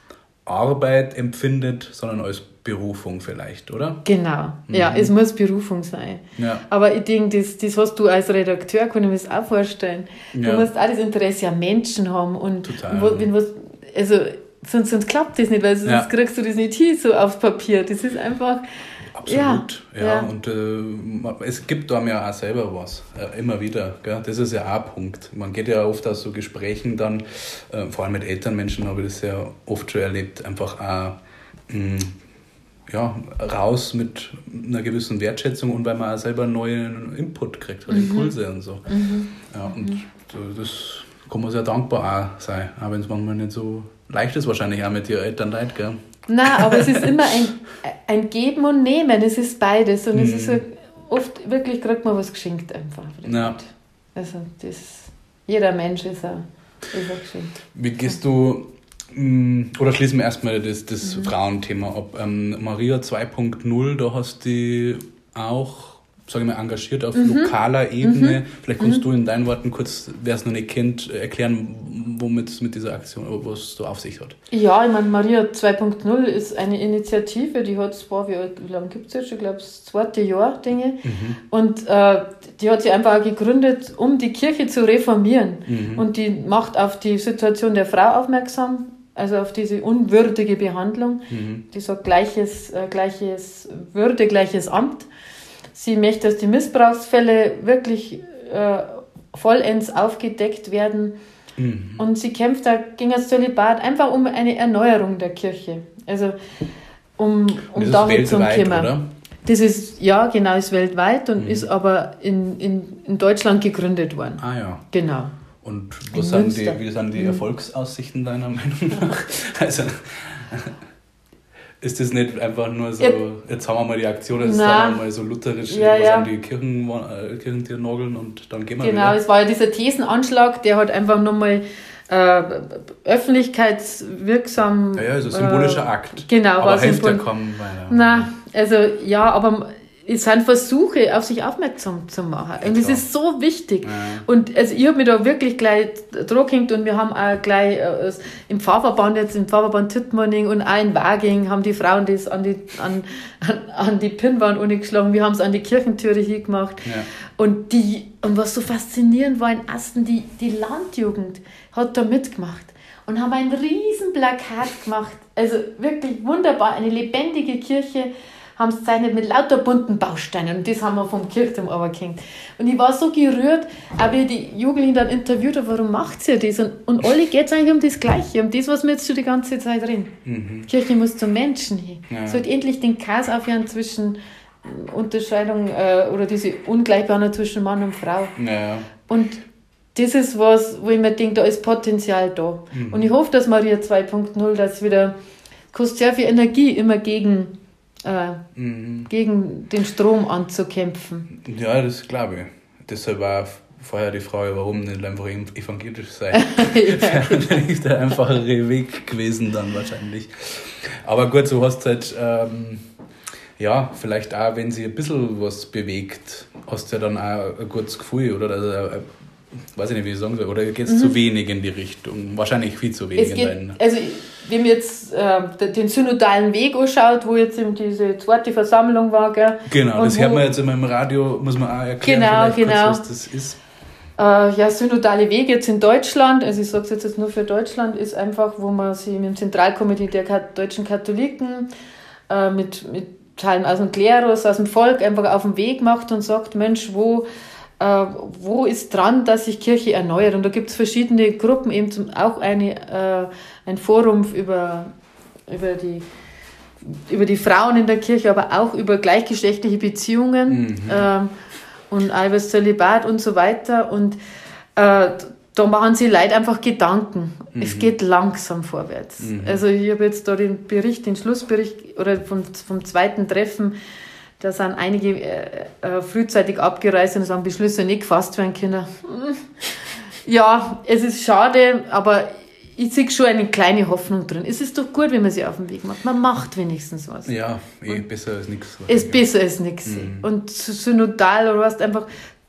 [SPEAKER 2] Arbeit empfindet, sondern als Berufung vielleicht, oder?
[SPEAKER 3] Genau, mhm. ja, es muss Berufung sein. Ja. Aber ich denke, das, das hast du als Redakteur, kann ich mir das auch vorstellen. Ja. Du musst auch das Interesse an Menschen haben und, Total, wenn was, also sonst, sonst klappt das nicht, weil sonst ja. kriegst du das nicht hin so aufs Papier. Das ist einfach.
[SPEAKER 2] Absolut, ja. ja. Und äh, es gibt da mir auch selber was, äh, immer wieder. Gell? Das ist ja auch ein Punkt. Man geht ja oft aus so Gesprächen dann, äh, vor allem mit Elternmenschen habe ich das sehr oft schon erlebt, einfach auch mh, ja, raus mit einer gewissen Wertschätzung und weil man auch selber neuen Input kriegt, mhm. Impulse und so. Mhm. Ja, und mhm. das kann man sehr dankbar auch sein, auch wenn es manchmal nicht so leicht ist, wahrscheinlich auch mit ihren Eltern leid, gell?
[SPEAKER 3] Nein, aber es ist immer ein, ein Geben und Nehmen, es ist beides und es ist so, oft wirklich kriegt man was geschenkt einfach. Ja. Also das, jeder Mensch ist ein, ist ein Geschenk.
[SPEAKER 2] Wie gehst du oder schließen wir erstmal das, das mhm. Frauenthema ab. Ähm, Maria 2.0, da hast du auch sage ich mal, engagiert auf mhm. lokaler Ebene. Mhm. Vielleicht kannst mhm. du in deinen Worten kurz, wer es noch nicht kennt, erklären, womit es mit dieser Aktion, was es so auf sich hat.
[SPEAKER 3] Ja, ich meine, Maria 2.0 ist eine Initiative, die hat zwar, wie, wie lange gibt es jetzt? Ich glaube, das zweite Jahr, Dinge. Mhm. Und äh, die hat sie einfach gegründet, um die Kirche zu reformieren. Mhm. Und die macht auf die Situation der Frau aufmerksam, also auf diese unwürdige Behandlung. Mhm. Die sagt gleiches, äh, gleiches Würde, gleiches Amt. Sie möchte, dass die Missbrauchsfälle wirklich äh, vollends aufgedeckt werden. Mhm. Und sie kämpft da gegen das Zölibat einfach um eine Erneuerung der Kirche. Also um, um damit zu. Oder? Das ist, ja, genau, ist weltweit und mhm. ist aber in, in, in Deutschland gegründet worden.
[SPEAKER 2] Ah ja.
[SPEAKER 3] Genau.
[SPEAKER 2] Und was sind die, wie sind die mhm. Erfolgsaussichten deiner Meinung nach? also, ist das nicht einfach nur so, ja. jetzt haben wir mal die Aktion, jetzt sagen wir mal so lutherisch, ja, was ja. an die Kirchen, äh, Kirchentier nageln und dann gehen wir
[SPEAKER 3] Genau, wieder. es war ja dieser Thesenanschlag, der hat einfach nochmal äh, öffentlichkeitswirksam...
[SPEAKER 2] Ja, ja, also symbolischer äh, Akt.
[SPEAKER 3] Genau.
[SPEAKER 2] Aber hilft ja kaum weiter.
[SPEAKER 3] Also ja, aber es sind Versuche, auf sich aufmerksam zu machen. und es ist so wichtig. Ja. Und also ich habe mich da wirklich gleich druckend und wir haben auch gleich äh, im Pfarrverband, jetzt im Pfarrverband Tittmanning und auch in Waging haben die Frauen das an die, an, an, an die Pinnwand geschlagen. Wir haben es an die Kirchentüre hier gemacht. Ja. Und, die, und was so faszinierend war in Asten, die, die Landjugend hat da mitgemacht und haben ein riesen Plakat gemacht. Also wirklich wunderbar, eine lebendige Kirche haben es zeichnet mit lauter bunten Bausteinen und das haben wir vom Kirchturm gehängt. Und ich war so gerührt, auch wie die Jugendlichen dann interviewt haben, warum macht ihr das? Und, und alle geht es eigentlich um das Gleiche, um das, was wir jetzt schon die ganze Zeit reden. Mhm. Kirche muss zum Menschen hin. Ja. Sollte endlich den Chaos aufhören zwischen Unterscheidung äh, oder diese Ungleichbehandlung zwischen Mann und Frau.
[SPEAKER 2] Ja.
[SPEAKER 3] Und das ist was, wo ich mir denke, da ist Potenzial da. Mhm. Und ich hoffe, dass Maria 2.0 das wieder, kostet sehr viel Energie, immer gegen äh, mhm. gegen den Strom anzukämpfen.
[SPEAKER 2] Ja, das glaube ich. Deshalb war vorher die Frage, warum nicht einfach evangelisch sein. ja. ist der einfachere Weg gewesen dann wahrscheinlich. Aber gut, so hast du halt, ähm, ja, vielleicht auch, wenn sie ein bisschen was bewegt, hast du ja dann auch ein gutes Gefühl oder also, äh, weiß ich nicht, wie ich sagen soll, oder geht es mhm. zu wenig in die Richtung? Wahrscheinlich viel zu wenig.
[SPEAKER 3] Es geht, also wenn man jetzt äh, den synodalen Weg anschaut, wo jetzt eben diese zweite Versammlung war, gell?
[SPEAKER 2] Genau, und das hört man jetzt immer im Radio, muss man auch erklären,
[SPEAKER 3] genau, genau.
[SPEAKER 2] Kurz, was das ist.
[SPEAKER 3] Äh, ja, synodale Weg jetzt in Deutschland, also ich sage es jetzt nur für Deutschland, ist einfach, wo man sich mit dem Zentralkomitee der deutschen Katholiken äh, mit, mit Teilen aus dem Klerus, aus dem Volk einfach auf den Weg macht und sagt, Mensch, wo äh, wo ist dran, dass sich Kirche erneuert. Und da gibt es verschiedene Gruppen, eben zum, auch eine, äh, ein Forum über, über, die, über die Frauen in der Kirche, aber auch über gleichgeschlechtliche Beziehungen mhm. ähm, und Albers Zölibat und so weiter. Und äh, da machen sie Leute einfach Gedanken. Mhm. Es geht langsam vorwärts. Mhm. Also ich habe jetzt da den Bericht, den Schlussbericht oder vom, vom zweiten Treffen da sind einige äh, äh, frühzeitig abgereist und es haben Beschlüsse nicht gefasst werden können. Ja, es ist schade, aber ich sehe schon eine kleine Hoffnung drin. Es ist doch gut, wenn man sie auf den Weg macht. Man macht wenigstens was.
[SPEAKER 2] Ja, eh besser als nichts.
[SPEAKER 3] Ist besser als nichts. Mhm. Und synodal oder was einfach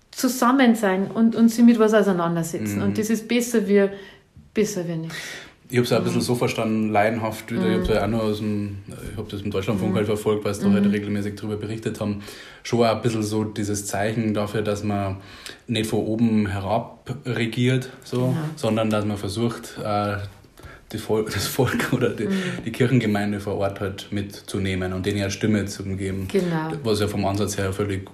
[SPEAKER 3] zusammen sein und, und sich mit was auseinandersetzen. Mhm. Und das ist besser wie, besser wie nichts
[SPEAKER 2] ich habe es ein bisschen so verstanden, laienhaft wieder. Ich habe ja auch nur aus dem, ich habe das im Deutschlandfunk halt verfolgt, weil sie da halt regelmäßig darüber berichtet haben. Schon auch ein bisschen so dieses Zeichen dafür, dass man nicht von oben herab regiert, so, sondern dass man versucht, äh, Vol das Volk oder die, mhm. die, Kirchengemeinde vor Ort halt mitzunehmen und denen ja Stimme zu geben.
[SPEAKER 3] Genau.
[SPEAKER 2] Was ja vom Ansatz her völlig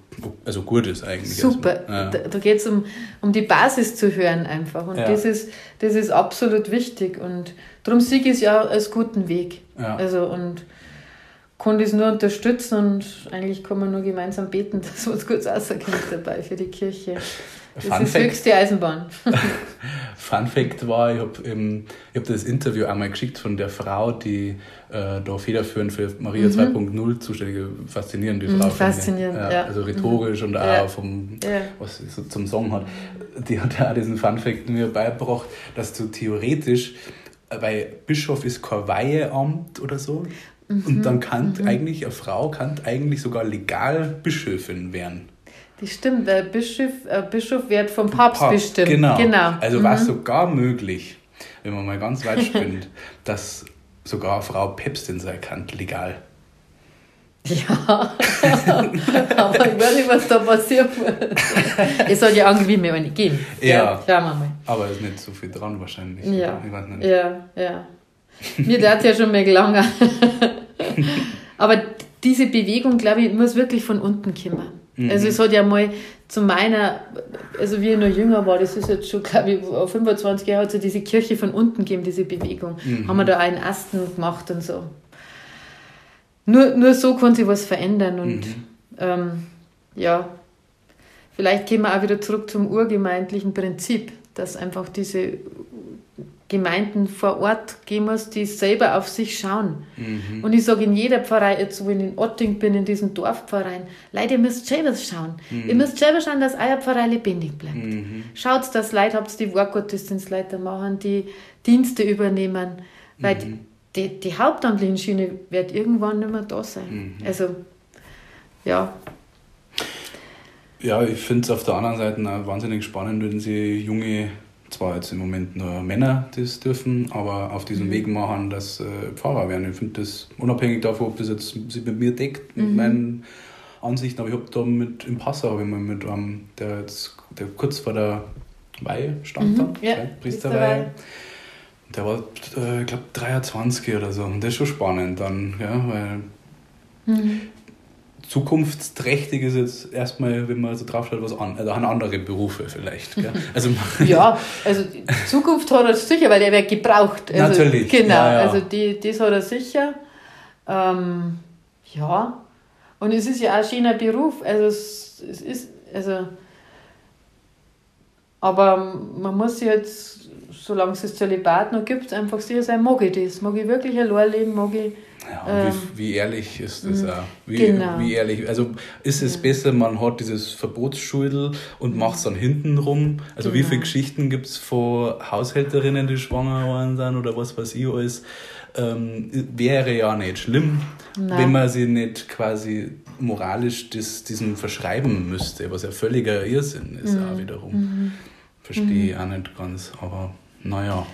[SPEAKER 2] also gut ist eigentlich.
[SPEAKER 3] Super. Ja. Da, da geht es um, um die Basis zu hören einfach. Und ja. das, ist, das ist absolut wichtig. Und darum sehe ich es ja als guten Weg. Ja. Also und kann das nur unterstützen und eigentlich kann man nur gemeinsam beten, dass was Gutes rauskommt dabei für die Kirche. Das Fun ist Fact, höchste Eisenbahn.
[SPEAKER 2] Fun Fact war, ich habe ähm, hab das Interview einmal geschickt von der Frau, die äh, da federführend für Maria mhm. 2.0 zuständige, faszinierende Frau. Mhm,
[SPEAKER 3] faszinierend, ja,
[SPEAKER 2] ja. Also rhetorisch mhm. und auch ja. vom, was sie so zum Song hat. Die hat ja auch diesen Fun Fact mir beigebracht, dass du theoretisch, weil Bischof ist kein Weiheamt oder so, und dann kann mhm. eigentlich, eine Frau kann eigentlich sogar legal Bischöfin werden.
[SPEAKER 3] Das stimmt, weil Bischof, äh, Bischof wird vom Papst, Papst bestimmt.
[SPEAKER 2] Genau. genau. Also mhm. war es sogar möglich, wenn man mal ganz weit spinnt, dass sogar Frau Päpstin sein kann, legal.
[SPEAKER 3] Ja, aber ich weiß nicht, was da passiert. es soll ja irgendwie mehr eine geben.
[SPEAKER 2] Ja, ja, schauen wir mal. Aber es ist nicht so viel dran wahrscheinlich.
[SPEAKER 3] Ja, nicht. ja, ja. Mir dauert es ja schon mehr lange. aber diese Bewegung, glaube ich, muss wirklich von unten kommen. Mhm. Also es hat ja mal zu meiner, also wie ich noch jünger war, das ist jetzt schon, glaube ich, 25 Jahre, hat es ja diese Kirche von unten gegeben, diese Bewegung. Mhm. Haben wir da einen Asten gemacht und so. Nur, nur so kann sich was verändern und mhm. ähm, ja, vielleicht gehen wir auch wieder zurück zum urgemeindlichen Prinzip, dass einfach diese Gemeinden vor Ort gehen muss, die selber auf sich schauen. Mhm. Und ich sage in jeder Pfarrei, jetzt wo ich in Otting bin, in diesem Dorfpfarreien, Leute, ihr müsst selber schauen. Mhm. Ihr müsst selber schauen, dass euer Pfarrei lebendig bleibt. Mhm. Schaut, dass Leute habt, die Wortgottesdienstleiter machen, die Dienste übernehmen. Weil mhm. die, die hauptamtlichen Schiene wird irgendwann nicht mehr da sein. Mhm. Also, ja.
[SPEAKER 2] Ja, ich finde es auf der anderen Seite auch wahnsinnig spannend, wenn sie junge zwar jetzt im Moment nur Männer das dürfen, aber auf diesem mhm. Weg machen, dass äh, Pfarrer werden. Ich finde das unabhängig davon, ob das jetzt sich mit mir deckt, mit mhm. meinen Ansichten, aber ich habe da mit im Passau ich mal mit einem, der jetzt der kurz vor der Weihe stand mhm. da, ja, Priesterweihe. Der war, äh, ich glaube, 23 oder so. Und das ist schon spannend dann, ja, weil mhm zukunftsträchtig ist jetzt erstmal, wenn man so drauf schaut, was an, also andere Berufe vielleicht. Gell?
[SPEAKER 3] Also, ja, also Zukunft hat er sicher, weil der wird gebraucht. Also,
[SPEAKER 2] Natürlich.
[SPEAKER 3] Genau, ja, ja. also die, das hat er sicher. Ähm, ja, und es ist ja auch ein schöner Beruf. Also es, es ist, also, aber man muss jetzt, solange es das Zölibat noch gibt, einfach sicher sein, mag ich das? Mag ich wirklich allein leben? Mag ich
[SPEAKER 2] ja, ähm, wie, wie, ehrlich ist das auch? Wie, genau. wie ehrlich, also ist es ja. besser, man hat dieses Verbotsschuldel und macht es dann hinten rum? Also genau. wie viele Geschichten gibt es von Haushälterinnen, die schwanger waren sind oder was weiß ich alles? Ähm, wäre ja nicht schlimm, Nein. wenn man sie nicht quasi moralisch das, diesem verschreiben müsste, was ja völliger Irrsinn ist mhm. auch wiederum. Mhm. Verstehe ich mhm. auch nicht ganz, aber naja.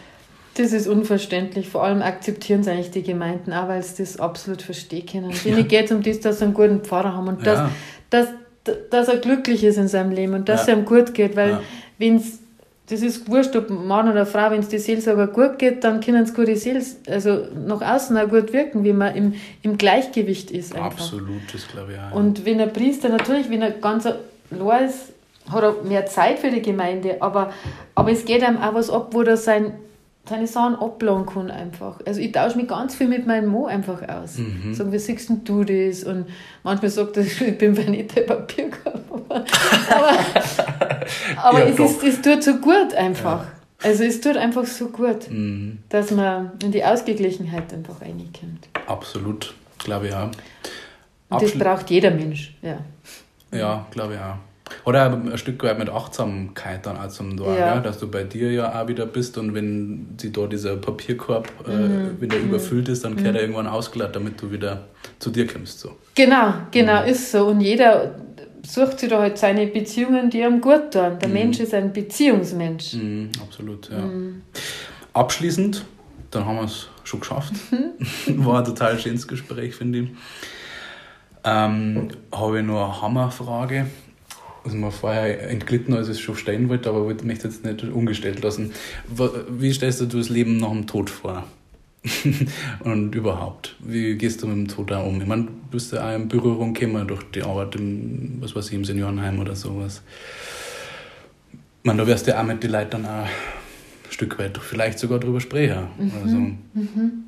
[SPEAKER 3] Das ist unverständlich. Vor allem akzeptieren es eigentlich die Gemeinden auch, weil sie das absolut verstehen können. Denen ja. geht es um das, dass sie einen guten Pfarrer haben und ja. dass, dass, dass er glücklich ist in seinem Leben und dass ja. es ihm gut geht. Weil, ja. wenn es, das ist wurscht, ob Mann oder Frau, wenn es die Seelsorger gut geht, dann können es gute Seels, also nach außen auch gut wirken, wie man im, im Gleichgewicht ist.
[SPEAKER 2] Einfach. Absolut, das glaube ich auch.
[SPEAKER 3] Und wenn ein Priester, natürlich, wenn er ganz allein ist, hat er mehr Zeit für die Gemeinde, aber, aber es geht einem auch was ab, wo er sein seine Sachen abladen kann einfach. Also ich tausche mich ganz viel mit meinem Mo einfach aus. Mhm. Sagen, wie siehst du das? Und manchmal sagt er, ich bin nicht der Papierkorb. aber aber ja, es, ist, es tut so gut einfach. Ja. Also es tut einfach so gut, mhm. dass man in die Ausgeglichenheit einfach reinkommt.
[SPEAKER 2] Absolut, glaube ich auch.
[SPEAKER 3] Und das braucht jeder Mensch, ja.
[SPEAKER 2] Ja, glaube ich auch. Oder ein Stück weit mit Achtsamkeit dann auch zum Tor, ja. ja. dass du bei dir ja auch wieder bist und wenn sie da dieser Papierkorb äh, mhm. wieder mhm. überfüllt ist, dann kehrt mhm. er irgendwann ausgeladen, damit du wieder zu dir kommst. So.
[SPEAKER 3] Genau, genau, mhm. ist so. Und jeder sucht sich da halt seine Beziehungen, die ihm gut tun. Der mhm. Mensch ist ein Beziehungsmensch.
[SPEAKER 2] Absolut, ja. Abschließend, dann haben wir es schon geschafft. War ein total schönes Gespräch, finde ich. Ähm, habe ich nur eine Hammerfrage was mir vorher entglitten, als ich es schon stellen wollte, aber ich möchte jetzt nicht umgestellt lassen. Wie stellst du das Leben nach dem Tod vor? und überhaupt, wie gehst du mit dem Tod da um? Ich meine, du bist ja auch in Berührung gekommen durch die Arbeit im, was weiß ich, im Seniorenheim oder sowas. Ich meine, da wirst du ja auch mit den Leuten dann auch ein Stück weit vielleicht sogar drüber sprechen. Mhm. Also, mhm.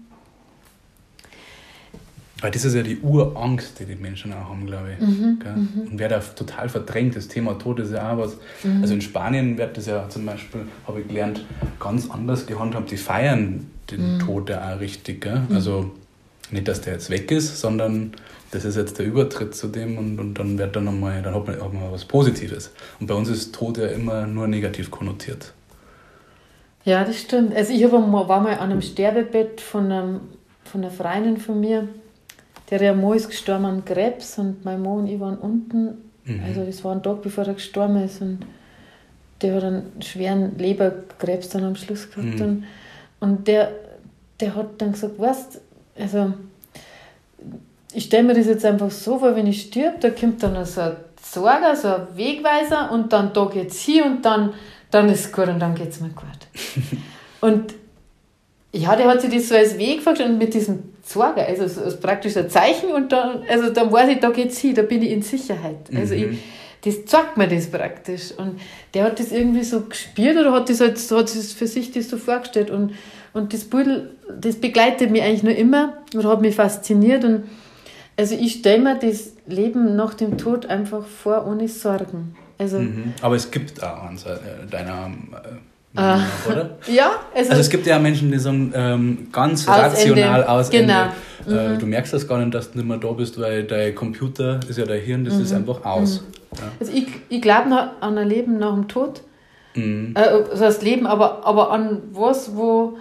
[SPEAKER 2] Weil das ist ja die Urangst, die die Menschen auch haben, glaube ich. Mhm, mhm. Und wer da total verdrängt, das Thema Tod ist ja auch was. Mhm. Also in Spanien wird das ja zum Beispiel, habe ich gelernt, ganz anders gehandhabt. Die feiern den mhm. Tod ja auch richtig. Gell? Mhm. Also nicht, dass der jetzt weg ist, sondern das ist jetzt der Übertritt zu dem und, und dann wird dann nochmal, dann hat man auch mal was Positives. Und bei uns ist Tod ja immer nur negativ konnotiert.
[SPEAKER 3] Ja, das stimmt. Also ich war mal an einem Sterbebett von, einem, von einer Freundin von mir der Mo ist gestorben an Krebs und mein Mo und ich waren unten Mhm. Also das war ein Tag, bevor er gestorben ist und der hat einen schweren Leberkrebs dann am Schluss gehabt. Mhm. Und, und der, der hat dann gesagt, weißt also ich stelle mir das jetzt einfach so vor, wenn ich stirb, da kommt dann so ein Sorger, so ein Wegweiser und dann da geht's hier und dann, dann ist es gut und dann geht es mir gut. und ja, der hat sich das so als Weg vorgestellt mit diesem Sorger, also so, so praktisch ein Zeichen und dann, also dann weiß ich, da geht's hin, da bin ich in Sicherheit. Also mhm. ich, das zeigt mir das praktisch. Und der hat das irgendwie so gespürt oder hat das halt, hat das für sich das so vorgestellt. Und, und das Bild, das begleitet mich eigentlich nur immer oder hat mich fasziniert. Und also ich stelle mir das Leben nach dem Tod einfach vor, ohne Sorgen. Also,
[SPEAKER 2] mhm. Aber es gibt auch eins äh, deiner äh, ah. oder?
[SPEAKER 3] ja.
[SPEAKER 2] Also, also, es gibt ja Menschen, die sagen, ähm, ganz
[SPEAKER 3] aus
[SPEAKER 2] rational aus
[SPEAKER 3] genau.
[SPEAKER 2] Äh, mhm. Du merkst das gar nicht, dass du nicht mehr da bist, weil dein Computer ist ja dein Hirn, das mhm. ist einfach aus. Mhm.
[SPEAKER 3] Ja. Also ich, ich glaube an ein Leben nach dem Tod. Mhm. Äh, also das Leben, aber, aber an was, wo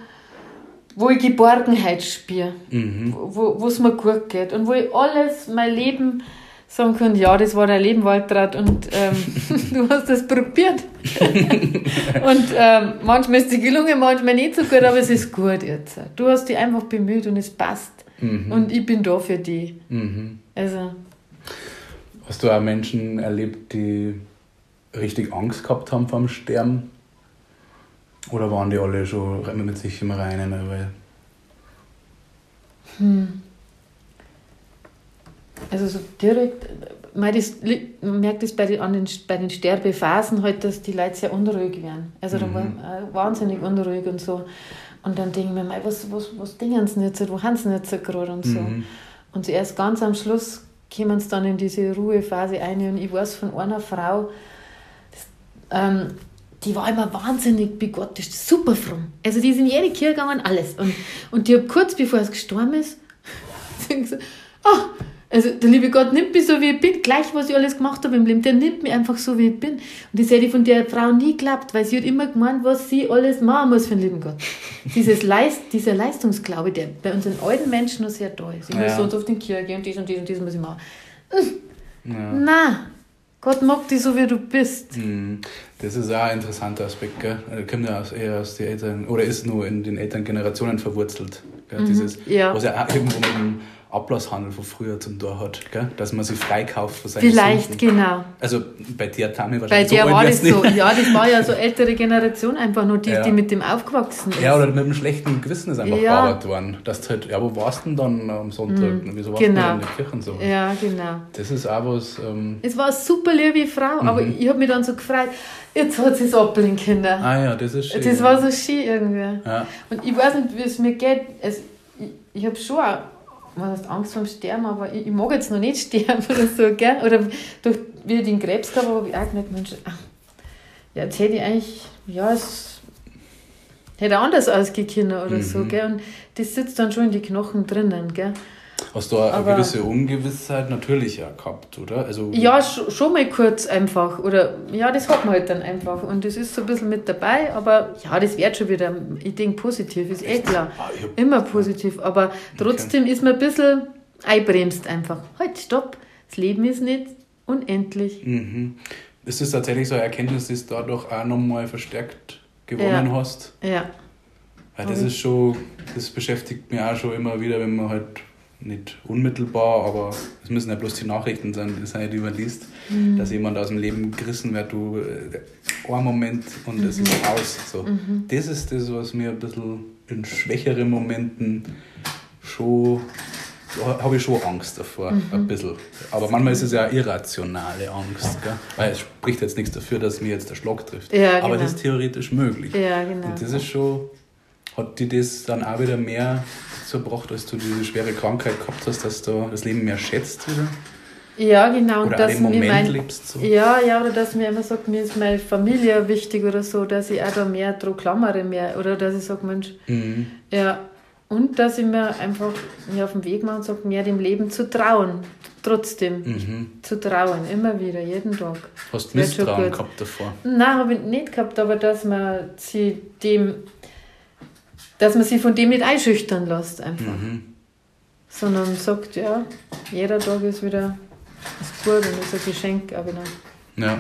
[SPEAKER 3] wo ich Geborgenheit spüre, mhm. wo es mir gut geht und wo ich alles, mein Leben sagen kann, ja, das war dein Leben, Waltraud, und ähm, du hast das probiert. und ähm, manchmal ist die gelungen, manchmal nicht so gut, aber es ist gut jetzt. Du hast dich einfach bemüht und es passt. Mhm. Und ich bin da für dich. Mhm. Also.
[SPEAKER 2] Hast du auch Menschen erlebt, die richtig Angst gehabt haben vom Sterben? Oder waren die alle schon mit sich im Reinen?
[SPEAKER 3] Hm. Also so direkt, man, das, man merkt das bei den, an den, bei den Sterbephasen halt, dass die Leute sehr unruhig werden. Also mhm. da äh, wahnsinnig unruhig und so. Und dann denken wir mal, was, was, was denken sie jetzt, wo haben sie jetzt gerade und so. Mhm. Und zuerst ganz am Schluss kommen sie dann in diese Ruhephase ein und ich weiß von einer Frau, das, ähm, die war immer wahnsinnig begottisch, super fromm. Also die ist in jede Kirche gegangen, alles. Und, und die hat kurz bevor es gestorben ist, gesagt, ah, also der liebe Gott nimmt mich so, wie ich bin, gleich was ich alles gemacht habe im Leben, der nimmt mich einfach so, wie ich bin. Und das hätte ich von der Frau nie geglaubt, weil sie hat immer gemeint, was sie alles machen muss für den lieben Gott. Dieses Leist, dieser Leistungsglaube, der bei unseren alten Menschen noch sehr da ist. Ich muss sonst auf den Kirche gehen und dies und dies und dies muss ich machen. Ja. Nein, Gott mag dich so, wie du bist.
[SPEAKER 2] Mhm. Das ist auch ein interessanter Aspekt. Gell? Er kommt ja eher aus den Eltern, oder ist nur in den Elterngenerationen verwurzelt. Gell? Mhm. Dieses, ja. Was ja auch mit dem Ablasshandel von früher zum Tor hat, gell? dass man sich freikauft von
[SPEAKER 3] seinen Vielleicht, Sünden. genau.
[SPEAKER 2] Also bei der Tami wahrscheinlich
[SPEAKER 3] Bei der so war das so. Ja, das war ja so ältere Generation einfach nur, die, ja. die mit dem aufgewachsen ist.
[SPEAKER 2] Ja, oder mit einem schlechten Gewissen ist einfach ja. gearbeitet worden. Dass du halt, ja, wo warst du denn dann am Sonntag? Mhm. Wieso warst genau. du denn in der Kirche? So?
[SPEAKER 3] Ja, genau.
[SPEAKER 2] Das ist auch was... Ähm
[SPEAKER 3] es war eine super liebe Frau, mhm. aber ich habe mich dann so gefreut, jetzt hat sie es ablenken können.
[SPEAKER 2] Ah ja, das ist schön.
[SPEAKER 3] Das war so schön irgendwie. Ja. Und ich weiß nicht, wie es mir geht. Also, ich, ich habe schon auch man hast Angst vorm Sterben, aber ich, ich, mag jetzt noch nicht sterben oder so, gell? Oder durch, wie ich den Krebs gehabt habe, habe ich auch gedacht, Mensch, ach, ja, jetzt hätte ich eigentlich, ja, es hätte anders ausgehen oder mhm. so, gell? Und das sitzt dann schon in die Knochen drinnen, gell?
[SPEAKER 2] Hast du eine gewisse Ungewissheit natürlich ja gehabt, oder? Also,
[SPEAKER 3] ja, schon mal kurz einfach. Oder ja, das hat man halt dann einfach. Und das ist so ein bisschen mit dabei, aber ja, das wird schon wieder. Ich denke positiv, ist eh klar. Ah, Immer positiv. Aber trotzdem okay. ist man ein bisschen einbremst einfach. Halt, stopp. Das Leben ist nicht unendlich.
[SPEAKER 2] Mhm. Ist das tatsächlich so eine Erkenntnis, die du dadurch auch nochmal verstärkt gewonnen
[SPEAKER 3] ja.
[SPEAKER 2] hast?
[SPEAKER 3] Ja.
[SPEAKER 2] Weil das ist schon, das beschäftigt mich auch schon immer wieder, wenn man halt nicht unmittelbar, aber es müssen ja bloß die Nachrichten sein, die, sein, die man liest, mhm. dass jemand aus dem Leben gerissen wird, du, äh, ein Moment und es mhm. ist aus. So. Mhm. Das ist das, was mir ein bisschen in schwächeren Momenten schon, habe ich schon Angst davor, mhm. ein bisschen. Aber manchmal ist es ja irrationale Angst, gell? weil es spricht jetzt nichts dafür, dass mir jetzt der Schlag trifft.
[SPEAKER 3] Ja,
[SPEAKER 2] aber genau. das ist theoretisch möglich.
[SPEAKER 3] Ja, genau.
[SPEAKER 2] Und das ist schon, hat die das dann auch wieder mehr so gebracht, als du diese schwere Krankheit gehabt hast, dass du das Leben mehr schätzt wieder?
[SPEAKER 3] Ja, genau.
[SPEAKER 2] Oder dass mir mein, lebst.
[SPEAKER 3] So. Ja, ja, oder dass mir immer sagt, mir ist meine Familie wichtig oder so, dass ich auch da mehr drauf klammere, mehr, oder dass ich sage, Mensch, mhm. ja. Und dass ich mir einfach mir auf den Weg mache und sage, mehr dem Leben zu trauen. Trotzdem. Mhm. Zu trauen, immer wieder, jeden Tag.
[SPEAKER 2] Hast du Misstrauen gehabt davor?
[SPEAKER 3] Nein, habe ich nicht gehabt, aber dass man sie dem dass man sich von dem nicht einschüchtern lässt einfach. Mhm. Sondern sagt, ja, jeder Tag ist wieder, gut und ist ein Geschenk wieder.
[SPEAKER 2] Ja. ja.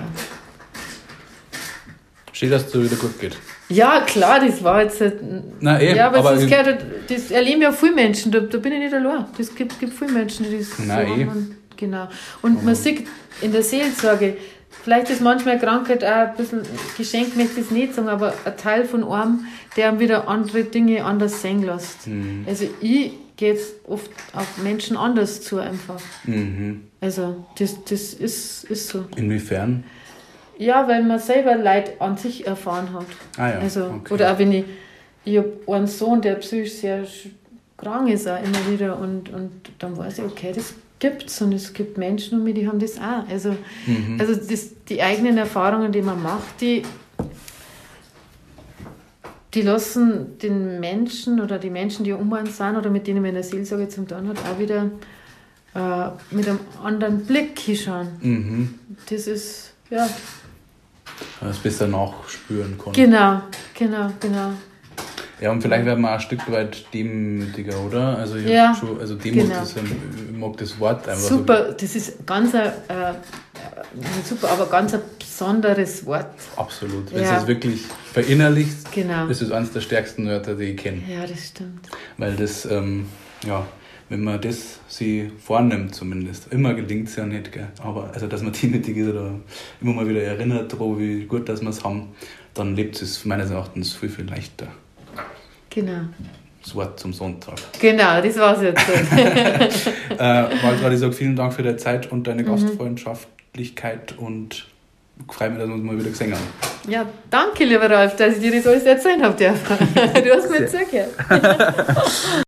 [SPEAKER 2] Schön, dass es dir wieder gut geht.
[SPEAKER 3] Ja, klar, das war jetzt. Halt, Na, eben, ja, aber, aber das, gehört, das erleben ja viele Menschen, da, da bin ich nicht allein. Das gibt, gibt viele Menschen, die das Na, so haben. Genau. Und man sieht in der Seelsorge, vielleicht ist manchmal Krankheit auch ein bisschen Geschenk, möchte ich es nicht sagen, aber ein Teil von einem, der einem wieder andere Dinge anders sehen lässt. Mhm. Also ich gehe jetzt oft auf Menschen anders zu einfach. Mhm. Also das, das ist, ist so.
[SPEAKER 2] Inwiefern?
[SPEAKER 3] Ja, weil man selber Leid an sich erfahren hat. Ah ja, also, okay. Oder auch wenn ich, ich habe einen Sohn, der psychisch sehr krank ist auch immer wieder und, und dann weiß ich, okay, das gibt es und es gibt Menschen um mich, die haben das auch. Also, mhm. also das, die eigenen Erfahrungen, die man macht, die, die lassen den Menschen oder die Menschen, die um uns sind oder mit denen man in der Seelsorge zum tun hat, auch wieder äh, mit einem anderen Blick hinschauen. Mhm. Das ist, ja.
[SPEAKER 2] Das besser nachspüren kann.
[SPEAKER 3] Genau, genau, genau.
[SPEAKER 2] Ja, und vielleicht werden wir auch ein Stück weit demütiger, oder? Also, ich ja, schon, also Demut genau. ist, ich mag das Wort
[SPEAKER 3] einfach. Super, so. das ist ganz ein, äh, super, aber ganz ein besonderes Wort.
[SPEAKER 2] Absolut. Wenn ja. du es wirklich verinnerlichst, genau. ist es eines der stärksten Wörter, die ich kenne.
[SPEAKER 3] Ja, das stimmt.
[SPEAKER 2] Weil das, ähm, ja, wenn man das sie vornimmt zumindest, immer gelingt es ja nicht, gell? aber also dass man demütig ist oder immer mal wieder erinnert daran, wie gut dass wir es haben, dann lebt es meines Erachtens viel, viel leichter.
[SPEAKER 3] Genau.
[SPEAKER 2] Das Wort zum Sonntag.
[SPEAKER 3] Genau, das war es jetzt.
[SPEAKER 2] äh, Waltraud, ich sage vielen Dank für deine Zeit und deine mhm. Gastfreundschaftlichkeit und ich freue mich, dass wir uns mal wieder gesehen haben.
[SPEAKER 3] Ja, danke, lieber Ralf, dass ich dir das alles erzählen habe Du hast mir zugehört.